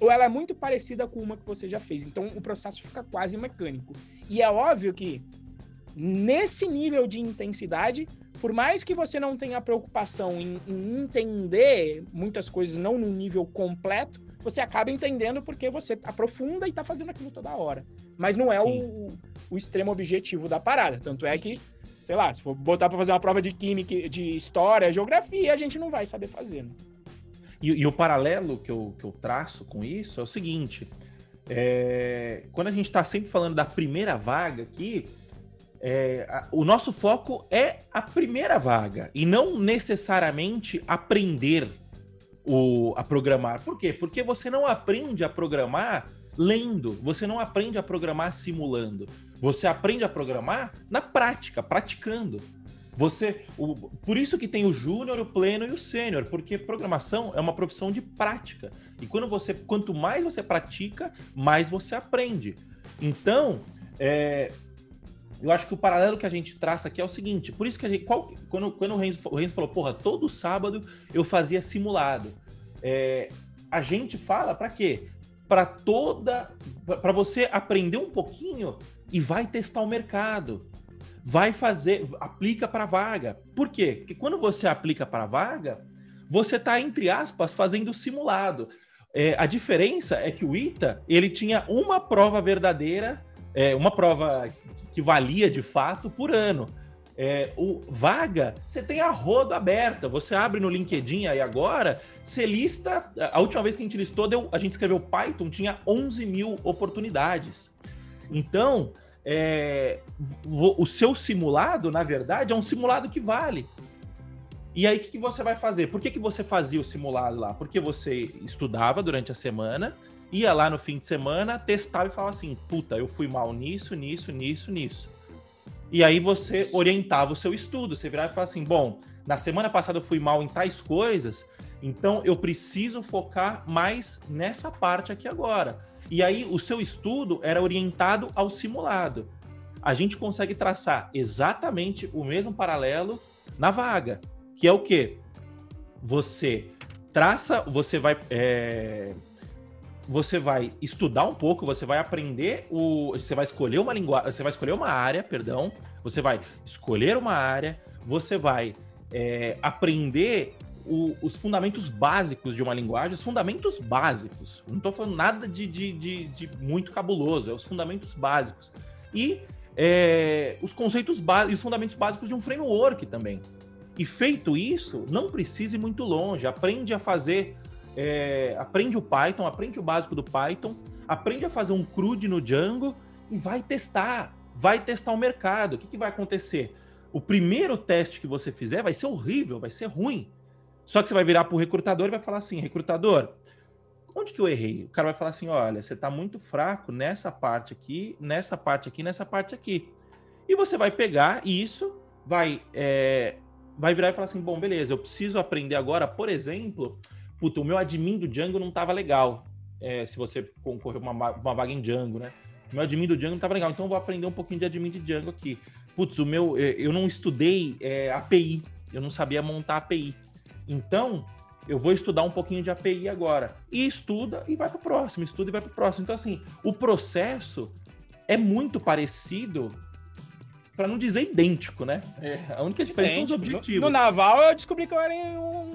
Speaker 1: ou ela é muito parecida com uma que você já fez. Então o processo fica quase mecânico. E é óbvio que nesse nível de intensidade, por mais que você não tenha preocupação em, em entender muitas coisas não no nível completo, você acaba entendendo porque você aprofunda e está fazendo aquilo toda hora. Mas não é o, o extremo objetivo da parada. Tanto é que sei lá, se for botar para fazer uma prova de química, de história, geografia, a gente não vai saber fazer. Né?
Speaker 2: E, e, o paralelo que eu, que eu traço com isso é o seguinte: é, quando a gente está sempre falando da primeira vaga aqui, é, a, o nosso foco é a primeira vaga e não necessariamente aprender o, a programar. Por quê? Porque você não aprende a programar lendo, você não aprende a programar simulando. Você aprende a programar na prática, praticando. Você, o, por isso que tem o júnior, o pleno e o sênior, porque programação é uma profissão de prática. E quando você, quanto mais você pratica, mais você aprende. Então, é, eu acho que o paralelo que a gente traça aqui é o seguinte: por isso que a gente, qual, quando, quando o Renzo, o Renzo falou, porra, todo sábado eu fazia simulado. É, a gente fala para quê? Para toda, para você aprender um pouquinho e vai testar o mercado. Vai fazer, aplica para vaga. Por quê? Porque quando você aplica para vaga, você está, entre aspas, fazendo simulado. É, a diferença é que o ITA ele tinha uma prova verdadeira, é, uma prova que valia de fato por ano. É, o vaga, você tem a roda aberta. Você abre no LinkedIn aí agora, você lista. A última vez que a gente listou, deu, a gente escreveu Python, tinha 11 mil oportunidades. Então, é, o seu simulado, na verdade, é um simulado que vale. E aí, o que, que, você vai fazer? Por que, que você fazia o simulado lá? Porque você estudava durante a semana, ia lá no fim de semana, testava e falava assim: puta, eu fui mal nisso, nisso, nisso, nisso. E aí você orientava o seu estudo. Você virava e falava assim: bom, na semana passada eu fui mal em tais coisas, então eu preciso focar mais nessa parte aqui agora. E aí o seu estudo era orientado ao simulado. A gente consegue traçar exatamente o mesmo paralelo na vaga, que é o que você traça, você vai é, você vai estudar um pouco, você vai aprender o, você vai escolher uma linguagem, você vai escolher uma área, perdão, você vai escolher uma área, você vai é, aprender o, os fundamentos básicos de uma linguagem, os fundamentos básicos. Não estou falando nada de, de, de, de, muito cabuloso, é os fundamentos básicos. E é, os conceitos básicos, os fundamentos básicos de um framework também. E feito isso, não precise ir muito longe. Aprende a fazer, é, aprende o Python, aprende o básico do Python, aprende a fazer um CRUD no Django e vai testar. Vai testar o mercado. O que, que vai acontecer? O primeiro teste que você fizer vai ser horrível, vai ser ruim só que você vai virar para o recrutador e vai falar assim: recrutador, onde que eu errei? O cara vai falar assim: olha, você está muito fraco nessa parte aqui, nessa parte aqui, nessa parte aqui. E você vai pegar isso, vai, é, vai virar e falar assim: bom, beleza, eu preciso aprender agora, por exemplo, puta, o meu admin do Django não tava legal. É, se você concorrer uma, uma vaga em Django, né? O meu admin do Django não tava legal, então eu vou aprender um pouquinho de admin de Django aqui. Putz, o meu, é, eu não estudei é, API, eu não sabia montar API. Então, eu vou estudar um pouquinho de API agora. E estuda e vai para o próximo, estuda e vai para o próximo. Então, assim, o processo é muito parecido, para não dizer idêntico, né? É, a única diferença são os objetivos.
Speaker 1: No, no, naval, eu descobri que eu era um,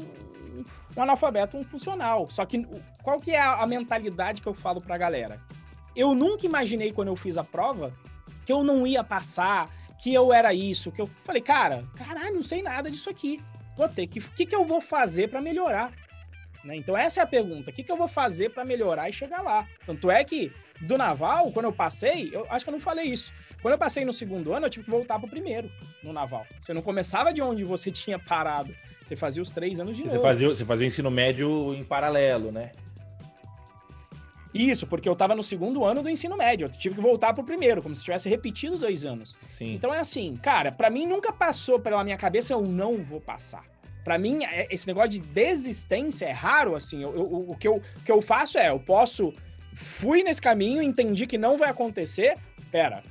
Speaker 1: um analfabeto, um funcional. Só que qual que é a, a mentalidade que eu falo para a galera? Eu nunca imaginei, quando eu fiz a prova, que eu não ia passar, que eu era isso, que eu falei, cara, caralho, não sei nada disso aqui vou ter que. O que, que eu vou fazer para melhorar? Né? Então, essa é a pergunta. O que, que eu vou fazer para melhorar e chegar lá? Tanto é que, do naval, quando eu passei, eu acho que eu não falei isso. Quando eu passei no segundo ano, eu tive que voltar pro primeiro no naval. Você não começava de onde você tinha parado. Você fazia os três anos de
Speaker 2: você
Speaker 1: novo.
Speaker 2: Fazia, você fazia o ensino médio em paralelo, né?
Speaker 1: Isso, porque eu estava no segundo ano do ensino médio. Eu tive que voltar pro primeiro, como se tivesse repetido dois anos. Sim. Então é assim, cara, para mim nunca passou pela minha cabeça eu não vou passar. Para mim, é, esse negócio de desistência é raro, assim. Eu, eu, o, que eu, o que eu faço é, eu posso. Fui nesse caminho, entendi que não vai acontecer. Pera,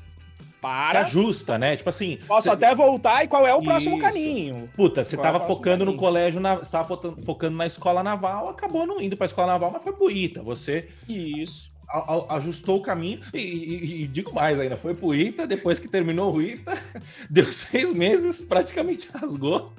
Speaker 1: para. Se
Speaker 2: ajusta, né? Tipo assim.
Speaker 1: Posso
Speaker 2: você...
Speaker 1: até voltar e qual é o Isso. próximo caminho?
Speaker 2: Puta, você qual tava é focando caminho? no colégio, na... você tava focando na escola naval, acabou não indo pra escola naval, mas foi pro ITA. Você.
Speaker 1: Isso.
Speaker 2: ajustou o caminho e, e, e, digo mais ainda, foi pro ITA, depois que terminou o ITA, deu seis meses, praticamente rasgou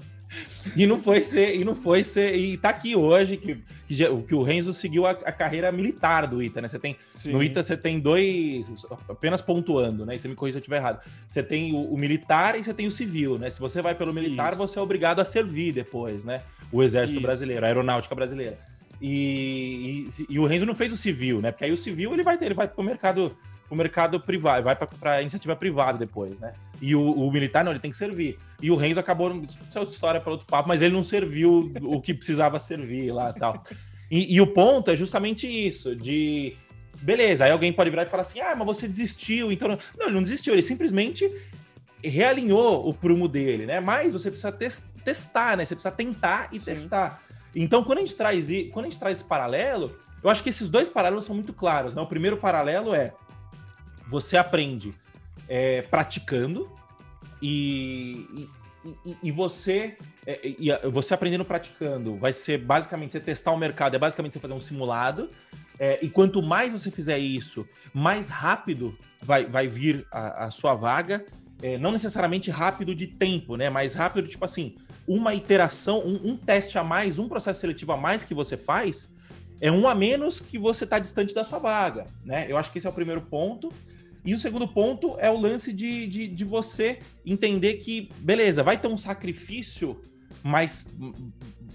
Speaker 2: e não foi ser, e não foi ser, e tá aqui hoje que, que, que o Renzo seguiu a, a, carreira militar do ITA, né? Você tem Sim. no ITA você tem dois, apenas pontuando, né? E você me corrija se eu estiver errado. Você tem o, o, militar e você tem o civil, né? Se você vai pelo militar, Isso. você é obrigado a servir depois, né? O exército Isso. brasileiro, a aeronáutica brasileira. E, e, e, o Renzo não fez o civil, né? Porque aí o civil ele vai ele vai pro mercado o mercado privado, vai para iniciativa privada depois, né? E o, o, militar não, ele tem que servir. E o Renzo acabou, isso é outra história para outro papo, mas ele não serviu o que precisava servir lá tal. E, e o ponto é justamente isso, de beleza, aí alguém pode virar e falar assim: ah, mas você desistiu, então. Não, não ele não desistiu, ele simplesmente realinhou o prumo dele, né? Mas você precisa testar, né? Você precisa tentar e Sim. testar. Então, quando a gente traz quando a gente traz esse paralelo, eu acho que esses dois paralelos são muito claros, né? O primeiro paralelo é você aprende é, praticando e, e, e você é, e você aprendendo praticando vai ser basicamente você testar o mercado, é basicamente você fazer um simulado. É, e quanto mais você fizer isso, mais rápido vai, vai vir a, a sua vaga. É, não necessariamente rápido de tempo, né? Mas rápido, tipo assim, uma iteração, um, um teste a mais, um processo seletivo a mais que você faz, é um a menos que você está distante da sua vaga, né? Eu acho que esse é o primeiro ponto. E o segundo ponto é o lance de, de, de você entender que, beleza, vai ter um sacrifício mais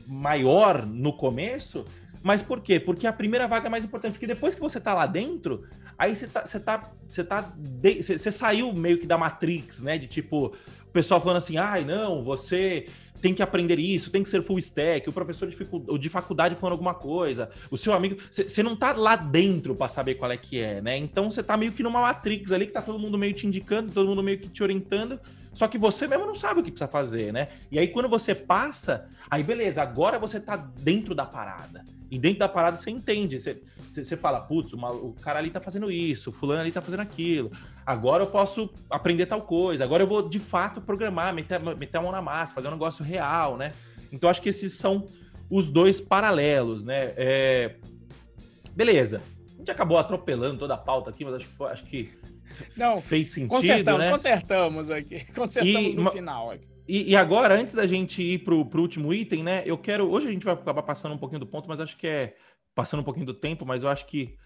Speaker 2: maior no começo, mas por quê? Porque a primeira vaga é mais importante, porque depois que você tá lá dentro, aí você tá, você tá, você tá, você, saiu meio que da Matrix, né? De tipo, o pessoal falando assim, ai, não, você tem que aprender isso, tem que ser full stack, o professor de, de faculdade falando alguma coisa, o seu amigo. Você não tá lá dentro para saber qual é que é, né? Então você tá meio que numa Matrix ali que tá todo mundo meio te indicando, todo mundo meio que te orientando. Só que você mesmo não sabe o que precisa fazer, né? E aí quando você passa, aí beleza, agora você tá dentro da parada. E dentro da parada você entende. Você, você fala, putz, o cara ali tá fazendo isso, o fulano ali tá fazendo aquilo. Agora eu posso aprender tal coisa. Agora eu vou de fato programar, meter, meter a mão na massa, fazer um negócio real, né? Então acho que esses são os dois paralelos, né? É... Beleza. A gente acabou atropelando toda a pauta aqui, mas acho que, foi, acho que
Speaker 1: não, fez sentido, consertamos, né? Consertamos aqui. Consertamos e, no final aqui.
Speaker 2: E, e, agora, antes da gente ir pro, pro último item, né? Eu quero. Hoje a gente vai acabar passando um pouquinho do ponto, mas acho que é. Passando um pouquinho do tempo, mas eu acho que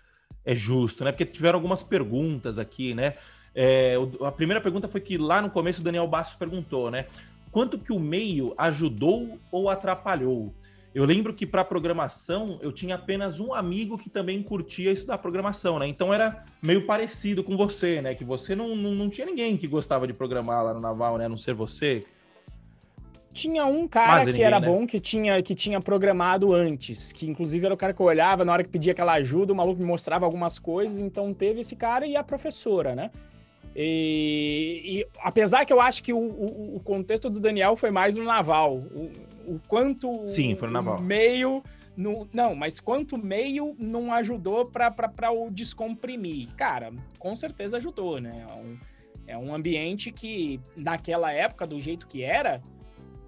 Speaker 2: é justo, né? Porque tiveram algumas perguntas aqui, né? É, a primeira pergunta foi que lá no começo o Daniel Bastos perguntou, né? Quanto que o meio ajudou ou atrapalhou? Eu lembro que para programação eu tinha apenas um amigo que também curtia estudar programação, né? Então era meio parecido com você, né? Que você não, não, não tinha ninguém que gostava de programar lá no Naval, né? A não ser você.
Speaker 1: Tinha um cara que ninguém, era né? bom, que tinha, que tinha programado antes, que inclusive era o cara que eu olhava na hora que pedia aquela ajuda, o maluco me mostrava algumas coisas, então teve esse cara e a professora, né? E, e apesar que eu acho que o, o, o, contexto do Daniel foi mais no naval, o, o quanto
Speaker 2: Sim, foi no naval.
Speaker 1: meio no, não, mas quanto meio não ajudou para o descomprimir? Cara, com certeza ajudou, né? É um, é um ambiente que, naquela época, do jeito que era,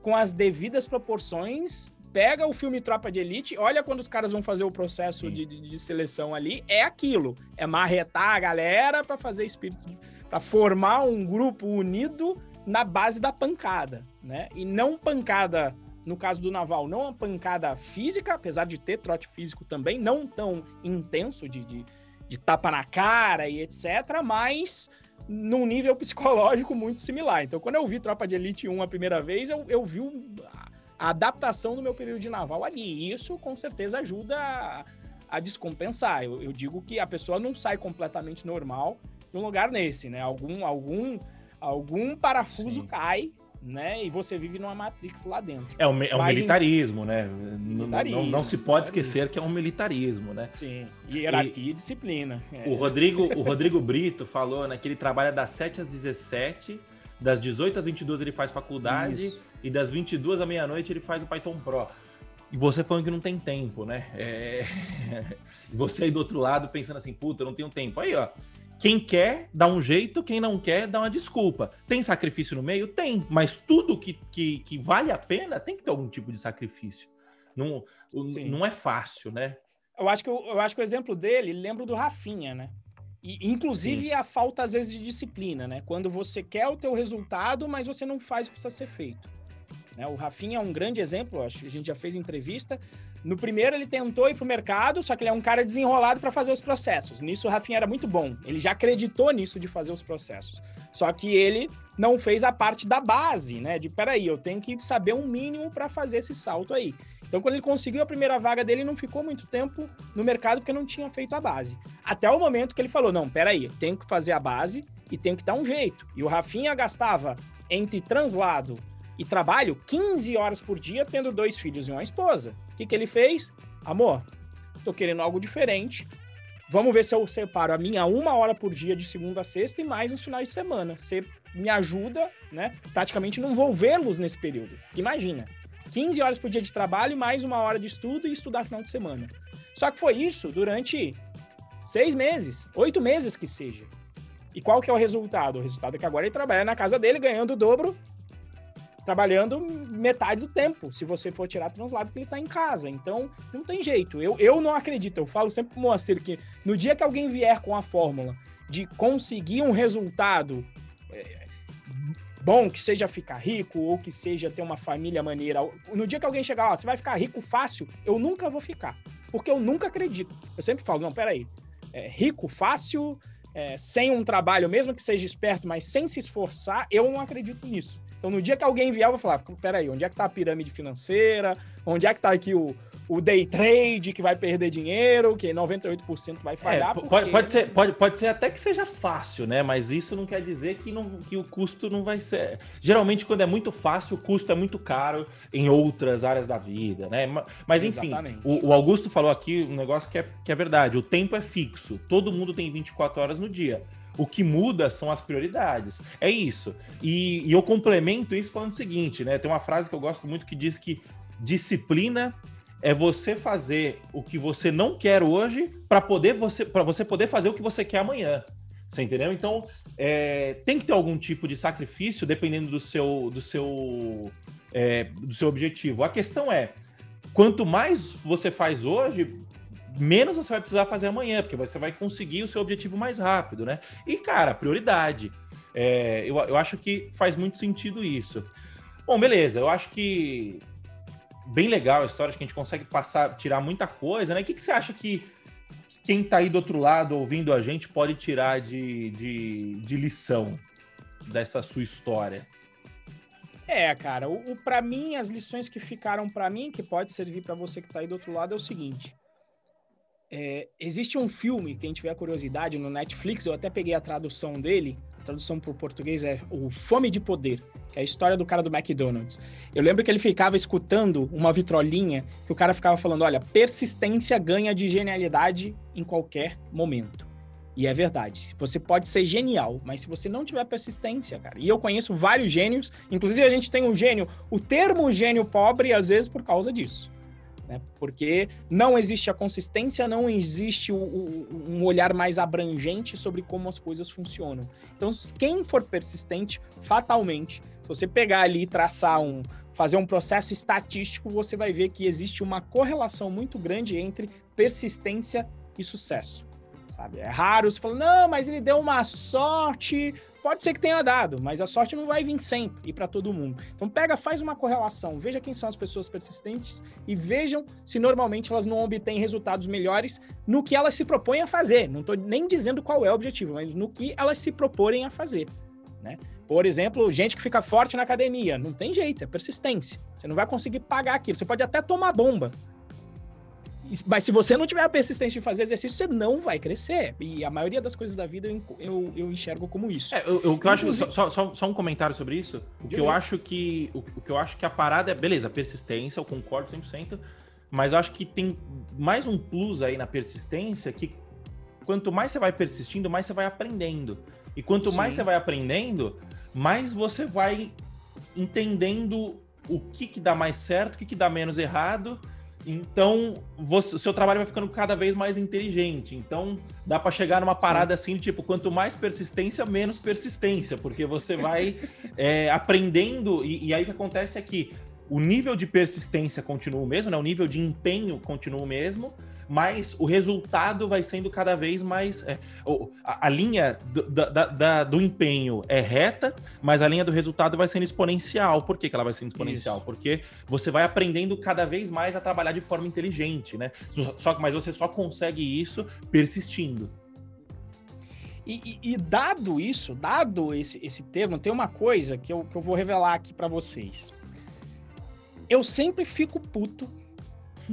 Speaker 1: com as devidas proporções, pega o filme Tropa de Elite, olha quando os caras vão fazer o processo de, de, de, seleção ali, é aquilo. É marretar a galera para fazer espírito, para formar um grupo unido na base da pancada, né? E não pancada, no caso do Naval, não a pancada física, apesar de ter trote físico também, não tão intenso de, de, de tapa na cara e etc., mas num nível psicológico muito similar. Então, quando eu vi Tropa de Elite 1 a primeira vez, eu, eu vi a adaptação do meu período de naval ali. E isso, com certeza, ajuda a, a descompensar. Eu, eu, digo que a pessoa não sai completamente normal de um lugar nesse, né? Algum, algum, algum parafuso Sim. cai né? E você vive numa Matrix lá dentro.
Speaker 2: É um, é um militarismo, em... né? Militarismo, não, não, se pode esquecer que é um militarismo, né?
Speaker 1: Sim. Hierarquia e, e disciplina.
Speaker 2: É. O Rodrigo, o Rodrigo Brito falou né, que ele trabalha das 7 às 17, das 18 às 22 ele faz faculdade Isso. e das 22 à meia-noite ele faz o Python Pro. E você falando que não tem tempo, né? É... você aí do outro lado pensando assim, puta, eu não tenho tempo. Aí, ó, quem quer dá um jeito, quem não quer dá uma desculpa. Tem sacrifício no meio? Tem, mas tudo que, que, que vale a pena tem que ter algum tipo de sacrifício. Não, não é fácil, né?
Speaker 1: Eu acho, que, eu, eu acho que o exemplo dele lembra do Rafinha, né? E, inclusive Sim. a falta, às vezes, de disciplina, né? Quando você quer o teu resultado, mas você não faz o que precisa ser feito. Né? O Rafinha é um grande exemplo, acho que a gente já fez entrevista. No primeiro, ele tentou ir para o mercado, só que ele é um cara desenrolado para fazer os processos. Nisso, o Rafinha era muito bom. Ele já acreditou nisso de fazer os processos. Só que ele não fez a parte da base, né? De peraí, eu tenho que saber um mínimo para fazer esse salto aí. Então, quando ele conseguiu a primeira vaga dele, não ficou muito tempo no mercado porque não tinha feito a base. Até o momento que ele falou: não, peraí, tenho que fazer a base e tenho que dar um jeito. E o Rafinha gastava entre translado e trabalho 15 horas por dia, tendo dois filhos e uma esposa. O que, que ele fez? Amor, tô querendo algo diferente. Vamos ver se eu separo a minha uma hora por dia de segunda a sexta e mais nos finais de semana. Você me ajuda, né? Praticamente não vou vê-los nesse período. Imagina, 15 horas por dia de trabalho, mais uma hora de estudo e estudar final de semana. Só que foi isso durante seis meses, oito meses que seja. E qual que é o resultado? O resultado é que agora ele trabalha na casa dele, ganhando o dobro trabalhando metade do tempo, se você for tirar translado, que ele está em casa. Então, não tem jeito. Eu, eu não acredito. Eu falo sempre pro Moacir que no dia que alguém vier com a fórmula de conseguir um resultado é, bom, que seja ficar rico ou que seja ter uma família maneira, no dia que alguém chegar, ó, você vai ficar rico fácil, eu nunca vou ficar. Porque eu nunca acredito. Eu sempre falo, não, peraí, é, rico fácil, é, sem um trabalho, mesmo que seja esperto, mas sem se esforçar, eu não acredito nisso. Então, no dia que alguém vier, eu vou falar: peraí, onde é que tá a pirâmide financeira? Onde é que tá aqui o, o day trade que vai perder dinheiro, que 98% vai falhar? É,
Speaker 2: porque... pode, pode, ser, pode, pode ser até que seja fácil, né? Mas isso não quer dizer que, não, que o custo não vai ser. Geralmente, quando é muito fácil, o custo é muito caro em outras áreas da vida, né? Mas enfim, o, o, Augusto falou aqui um negócio que é, que é verdade: o tempo é fixo, todo mundo tem 24 horas no dia. O que muda são as prioridades. É isso. E, e eu complemento isso falando o seguinte, né? Tem uma frase que eu gosto muito que diz que disciplina é você fazer o que você não quer hoje para poder você para você poder fazer o que você quer amanhã. Você entendeu? Então é, tem que ter algum tipo de sacrifício dependendo do seu do seu é, do seu objetivo. A questão é quanto mais você faz hoje, menos você vai precisar fazer amanhã, porque você vai conseguir o seu objetivo mais rápido, né? E, cara, prioridade. É, eu, eu acho que faz muito sentido isso. Bom, beleza, eu acho que bem legal a história, acho que a gente consegue passar, tirar muita coisa, né? O que, que você acha que quem tá aí do outro lado ouvindo a gente pode tirar de, de, de lição dessa sua história?
Speaker 1: É, cara, o, o para mim as lições que ficaram para mim que pode servir para você que tá aí do outro lado é o seguinte: é, existe um filme, quem tiver curiosidade, no Netflix, eu até peguei a tradução dele, a tradução para o português é o Fome de Poder, que é a história do cara do McDonald's. Eu lembro que ele ficava escutando uma vitrolinha que o cara ficava falando: olha, persistência ganha de genialidade em qualquer momento. E é verdade. Você pode ser genial, mas se você não tiver persistência, cara. E eu conheço vários gênios, inclusive a gente tem um gênio, o termo gênio pobre, às vezes por causa disso Né? Porque não existe a consistência, não existe o, o, um olhar mais abrangente sobre como as coisas funcionam. Então, quem for persistente, fatalmente, se você pegar ali e traçar um, fazer um processo estatístico, você vai ver que existe uma correlação muito grande entre persistência e sucesso. Sabe? É raro você falar, não, mas ele deu uma sorte Pode ser que tenha dado, mas a sorte não vai vir sempre e para todo mundo. Então pega, faz uma correlação, veja quem são as pessoas persistentes e vejam se normalmente elas não obtêm resultados melhores no que elas se propõem a fazer. Não estou nem dizendo qual é o objetivo, mas no que elas se proporem a fazer. Né? Por exemplo, gente que fica forte na academia, não tem jeito, é persistência. Você não vai conseguir pagar aquilo. Você pode até tomar bomba, mas se você não tiver a persistência de fazer exercício, você não vai crescer. E a maioria das coisas da vida eu, eu, eu enxergo como isso.
Speaker 2: É, eu, eu, eu acho, só, só, só, um comentário sobre isso. O que, eu acho que, o, o, que eu acho que a parada é, beleza, persistência, eu concordo 100%, mas eu acho que tem mais um plus aí na persistência que quanto mais você vai persistindo, mais você vai aprendendo. E quanto Sim. mais você vai aprendendo, mais você vai entendendo o que, que dá mais certo, o que, que dá menos errado então, você, o seu trabalho vai ficando cada vez mais inteligente. Então, dá para chegar numa parada Sim. assim, tipo, quanto mais persistência, menos persistência, porque você vai é, aprendendo. E, e, aí o que acontece é que o nível de persistência continua o mesmo, né? O nível de empenho continua o mesmo, mas o resultado vai sendo cada vez mais. É, a, a, linha do, da, da, do empenho é reta, mas a linha do resultado vai sendo exponencial. Por que, que ela vai sendo exponencial? Isso. Porque você vai aprendendo cada vez mais a trabalhar de forma inteligente, né? Só, mas você só consegue isso persistindo.
Speaker 1: E, e, e, dado isso, dado esse, esse termo, tem uma coisa que eu, que eu vou revelar aqui para vocês. Eu sempre fico puto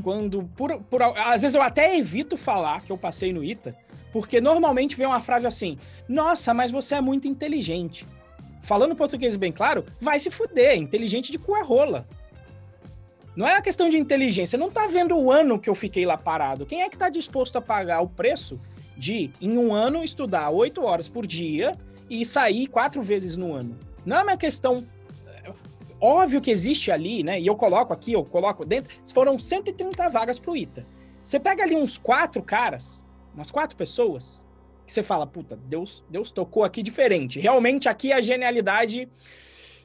Speaker 1: quando, por, por, às vezes eu até evito falar que eu passei no ITA, porque normalmente vem uma frase assim: Nossa, mas você é muito inteligente. Falando português bem claro, vai se fuder, inteligente de cu é rola. Não é uma questão de inteligência, não tá vendo o ano que eu fiquei lá parado. Quem é que tá disposto a pagar o preço de, em um ano, estudar oito horas por dia e sair quatro vezes no ano? Não é uma questão Óbvio que existe ali, né? E eu coloco aqui, eu coloco dentro. Foram 130 vagas pro ITA. Você pega ali uns quatro caras, umas quatro pessoas, que você fala, puta, Deus, Deus tocou aqui diferente. Realmente aqui a genialidade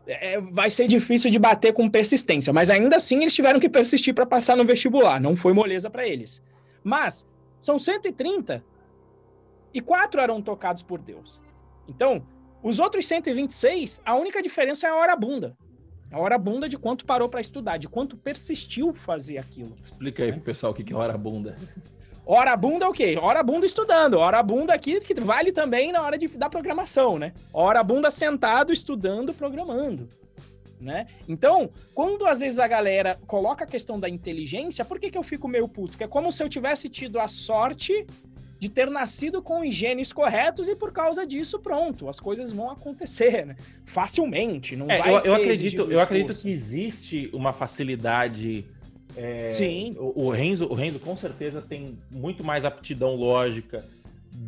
Speaker 1: é, vai ser difícil de bater com persistência, mas ainda assim eles tiveram que persistir para passar no vestibular. Não foi moleza para eles. Mas são 130 e quatro eram tocados por Deus. Então, os outros 126, a única diferença é a hora bunda. A hora bunda de quanto parou para estudar, de quanto persistiu fazer aquilo.
Speaker 2: Explica aí né? pro pessoal o que é hora bunda.
Speaker 1: Hora bunda é o quê? Hora bunda estudando. Hora bunda aqui que vale também na hora de, da programação, né? Hora bunda sentado, estudando, programando. Né? Então, quando às vezes a galera coloca a questão da inteligência, por que, que eu fico meio puto? Porque é como se eu tivesse tido a sorte de ter nascido com os genes corretos e por causa disso, pronto, as coisas vão acontecer, né? Facilmente, não é, vai
Speaker 2: eu, eu acredito, eu acredito que existe uma facilidade. É,
Speaker 1: Sim.
Speaker 2: O, o, Renzo, o Renzo com certeza tem muito mais aptidão lógica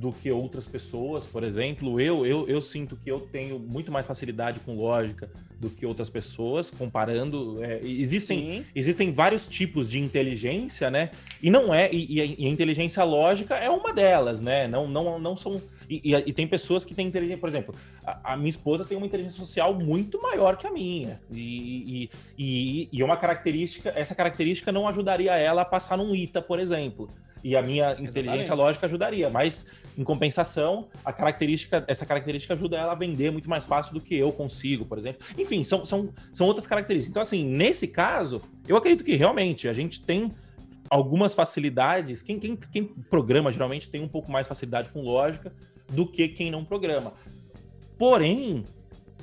Speaker 2: do que outras pessoas, por exemplo. Eu, eu, eu sinto que eu tenho muito mais facilidade com lógica do que outras pessoas, comparando. É, existem, existem vários tipos de inteligência, né? E não é. E, e, a, inteligência lógica é uma delas, né? Não, não, não são. E, e, tem pessoas que têm inteligência, por exemplo, a, a, minha esposa tem uma inteligência social muito maior que a minha. E, e, e, uma característica, essa característica não ajudaria ela a passar num ITA, por exemplo. E a minha Exatamente. inteligência lógica ajudaria, mas em compensação, a característica, essa característica ajuda ela a vender muito mais fácil do que eu consigo, por exemplo. Enfim, são, são, são outras características. Então, assim, nesse caso, eu acredito que realmente a gente tem algumas facilidades. Quem, quem, quem programa geralmente tem um pouco mais facilidade com lógica do que quem não programa. Porém,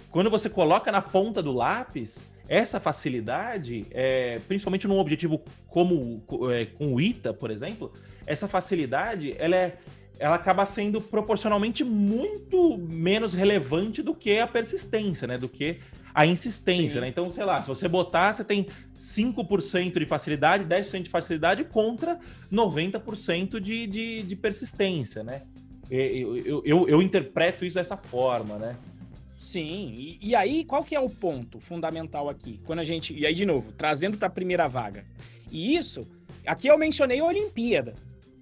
Speaker 2: quando você coloca na ponta do lápis, essa facilidade, é, principalmente num objetivo como é, com o ITA, por exemplo, essa facilidade ela, é, ela acaba sendo proporcionalmente muito menos relevante do que a persistência, né? Do que a insistência, Sim. né? Então, sei lá, se você botar, você tem 5% de facilidade, 10% de facilidade contra 90% de, de, de persistência, né? Eu, eu, eu, eu interpreto isso dessa forma, né?
Speaker 1: Sim, e, e, aí qual que é o ponto fundamental aqui? Quando a gente, e aí de novo, trazendo para a primeira vaga. E isso, aqui eu mencionei a Olimpíada.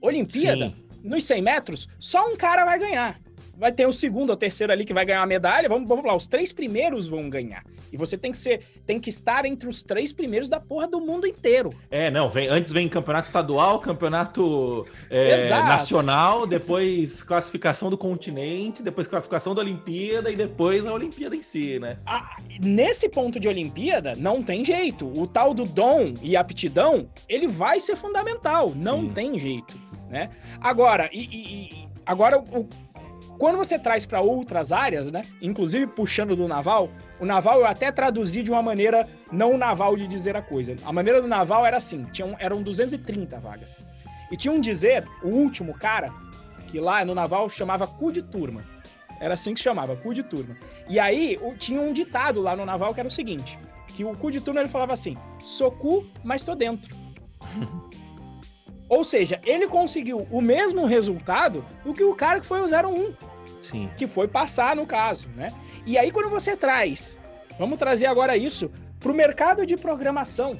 Speaker 1: Olimpíada, Sim. nos 100 metros, só um cara vai ganhar vai ter o segundo ou terceiro ali que vai ganhar a medalha. Vamos, vamos lá, os três primeiros vão ganhar. E você tem que ser, tem que estar entre os três primeiros da porra do mundo inteiro.
Speaker 2: É, não, vem, antes vem campeonato estadual, campeonato é, nacional, depois classificação do continente, depois classificação da Olimpíada e depois a Olimpíada em si, né?
Speaker 1: Ah, nesse ponto de Olimpíada, não tem jeito. O tal do dom e aptidão, ele vai ser fundamental, não Sim. tem jeito, né? Agora, e, e agora o quando você traz para outras áreas, né? Inclusive puxando do naval, o naval eu até traduzi de uma maneira não naval de dizer a coisa. A maneira do naval era assim: tinham, eram 230 vagas. E tinha um dizer, o último cara, que lá no naval chamava cu de turma. Era assim que chamava, cu de turma. E aí o, tinha um ditado lá no naval que era o seguinte: que o cu de turma ele falava assim: sou cu, mas tô dentro. Ou seja, ele conseguiu o mesmo resultado do que o cara que foi o 01.
Speaker 2: Sim.
Speaker 1: Que foi passar, no caso, né? E aí, quando você traz, vamos trazer agora isso, para o mercado de programação,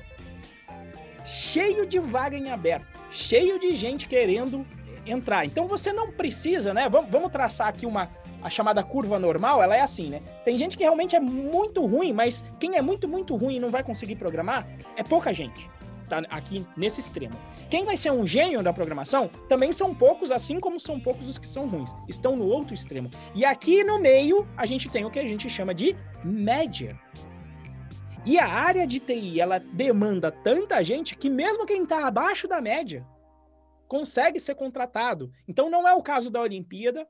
Speaker 1: cheio de vaga em aberto, cheio de gente querendo entrar. Então você não precisa, né? Vamos, vamos traçar aqui uma a chamada curva normal, ela é assim, né? Tem gente que realmente é muito ruim, mas quem é muito, muito ruim e não vai conseguir programar é pouca gente tá aqui nesse extremo. Quem vai ser um gênio da programação também são poucos, assim como são poucos os que são ruins. Estão no outro extremo. E aqui no meio, a gente tem o que a gente chama de média. E a área de TI, ela demanda tanta gente que mesmo quem está abaixo da média consegue ser contratado. Então não é o caso da Olimpíada,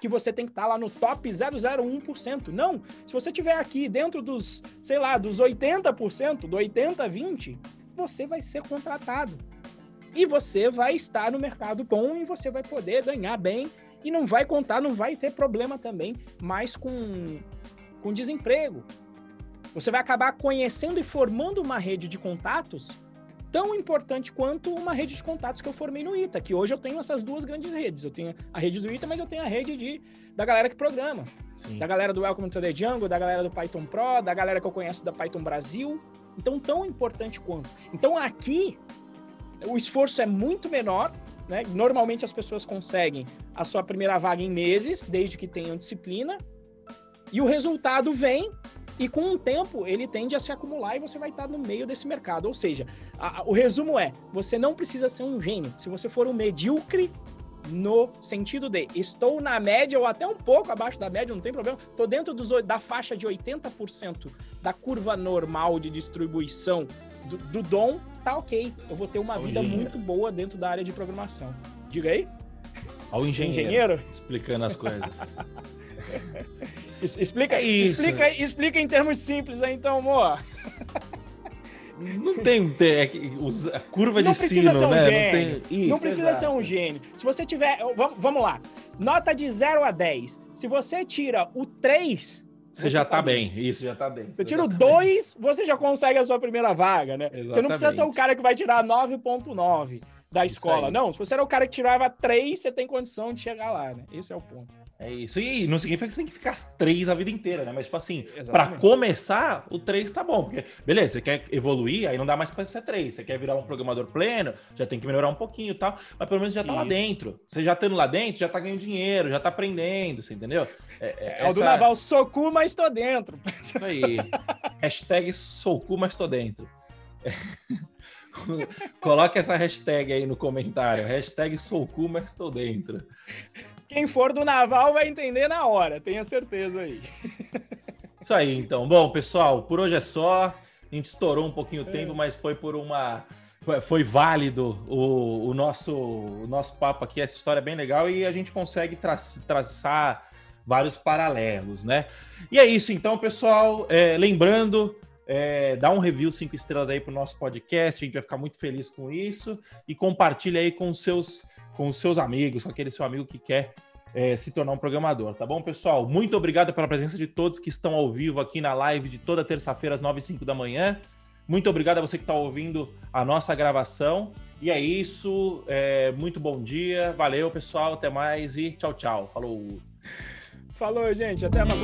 Speaker 1: que você tem que estar tá lá no top 001%. Não, se você tiver aqui dentro dos, sei lá, dos 80%, do 80 20, você vai ser contratado. E você vai estar no mercado bom e você vai poder ganhar bem e não vai contar, não vai ter problema também mais com, com desemprego. Você vai acabar conhecendo e formando uma rede de contatos tão importante quanto uma rede de contatos que eu formei no ITA, que hoje eu tenho essas duas grandes redes. Eu tenho a rede do ITA, mas eu tenho a rede de, da galera que programa. Da galera do Welcome to the Jungle, da galera do Python Pro, da galera que eu conheço da Python Brasil. Então, tão importante quanto. Então, aqui, o esforço é muito menor, né? Normalmente as pessoas conseguem a sua primeira vaga em meses, desde que tenham disciplina. E o resultado vem e com o tempo ele tende a se acumular e você vai estar no meio desse mercado. Ou seja, a, a, o resumo é: você não precisa ser um gênio. Se você for um medíocre, no sentido de estou na média ou até um pouco abaixo da média, não tem problema. Estou dentro dos, da faixa de 80% da curva normal de distribuição do, do dom, tá ok. Eu vou ter uma vida engenheiro. muito boa dentro da área de programação. Diga aí.
Speaker 2: Ao engenheiro. engenheiro? Explicando as coisas.
Speaker 1: explica, é isso. explica, explica em termos simples aí, então, amor.
Speaker 2: Não tem é, a curva não de sino, ser um né?
Speaker 1: Gênio. Não, tem... Isso, não precisa exato. ser um gênio. Se você tiver. Vamos lá. Nota de 0 a 10. Se você tira o 3.
Speaker 2: Você, você já tá, tá bem. bem. Isso, já tá bem.
Speaker 1: Você tira o 2, tá você já consegue a sua primeira vaga, né? Exatamente. Você não precisa ser o cara que vai tirar 9,9 da escola. Não, se você era o cara que tirava 3, você tem condição de chegar lá, né? Esse é o ponto.
Speaker 2: É isso. E não significa que você tem que ficar as três a vida inteira, né? Mas, tipo assim, para começar, o três tá bom. Porque, beleza, você quer evoluir, aí não dá mais pra ser três. Você quer virar um programador pleno, já tem que melhorar um pouquinho e tal. Mas pelo menos já tá isso. lá dentro. Você já estando lá dentro, já tá ganhando dinheiro, já tá aprendendo, você entendeu?
Speaker 1: É, é, é essa... o do Naval, sou cu, mas tô dentro.
Speaker 2: Isso aí. Hashtag sou cu, mas tô dentro. Coloque essa hashtag aí no comentário. Hashtag sou cu, mas estou dentro.
Speaker 1: Quem for do naval vai entender na hora, tenha certeza aí.
Speaker 2: Isso aí, então. Bom, pessoal, por hoje é só. A gente estourou um pouquinho o é. tempo, mas foi por uma. Foi válido o, o, nosso, o nosso papo aqui. Essa história é bem legal e a gente consegue tra traçar vários paralelos, né? E é isso, então, pessoal. É, lembrando, é, dá um review cinco estrelas aí para o nosso podcast, a gente vai ficar muito feliz com isso. E compartilha aí com os seus com os seus amigos, com aquele seu amigo que quer é, se tornar um programador, tá bom, pessoal? Muito obrigado pela presença de todos que estão ao vivo aqui na live de toda terça-feira, às 9 e 5 da manhã. Muito obrigado a você que está ouvindo a nossa gravação. E é isso. É, muito bom dia. Valeu, pessoal. Até mais e tchau, tchau. Falou.
Speaker 1: Falou, gente. Até mais.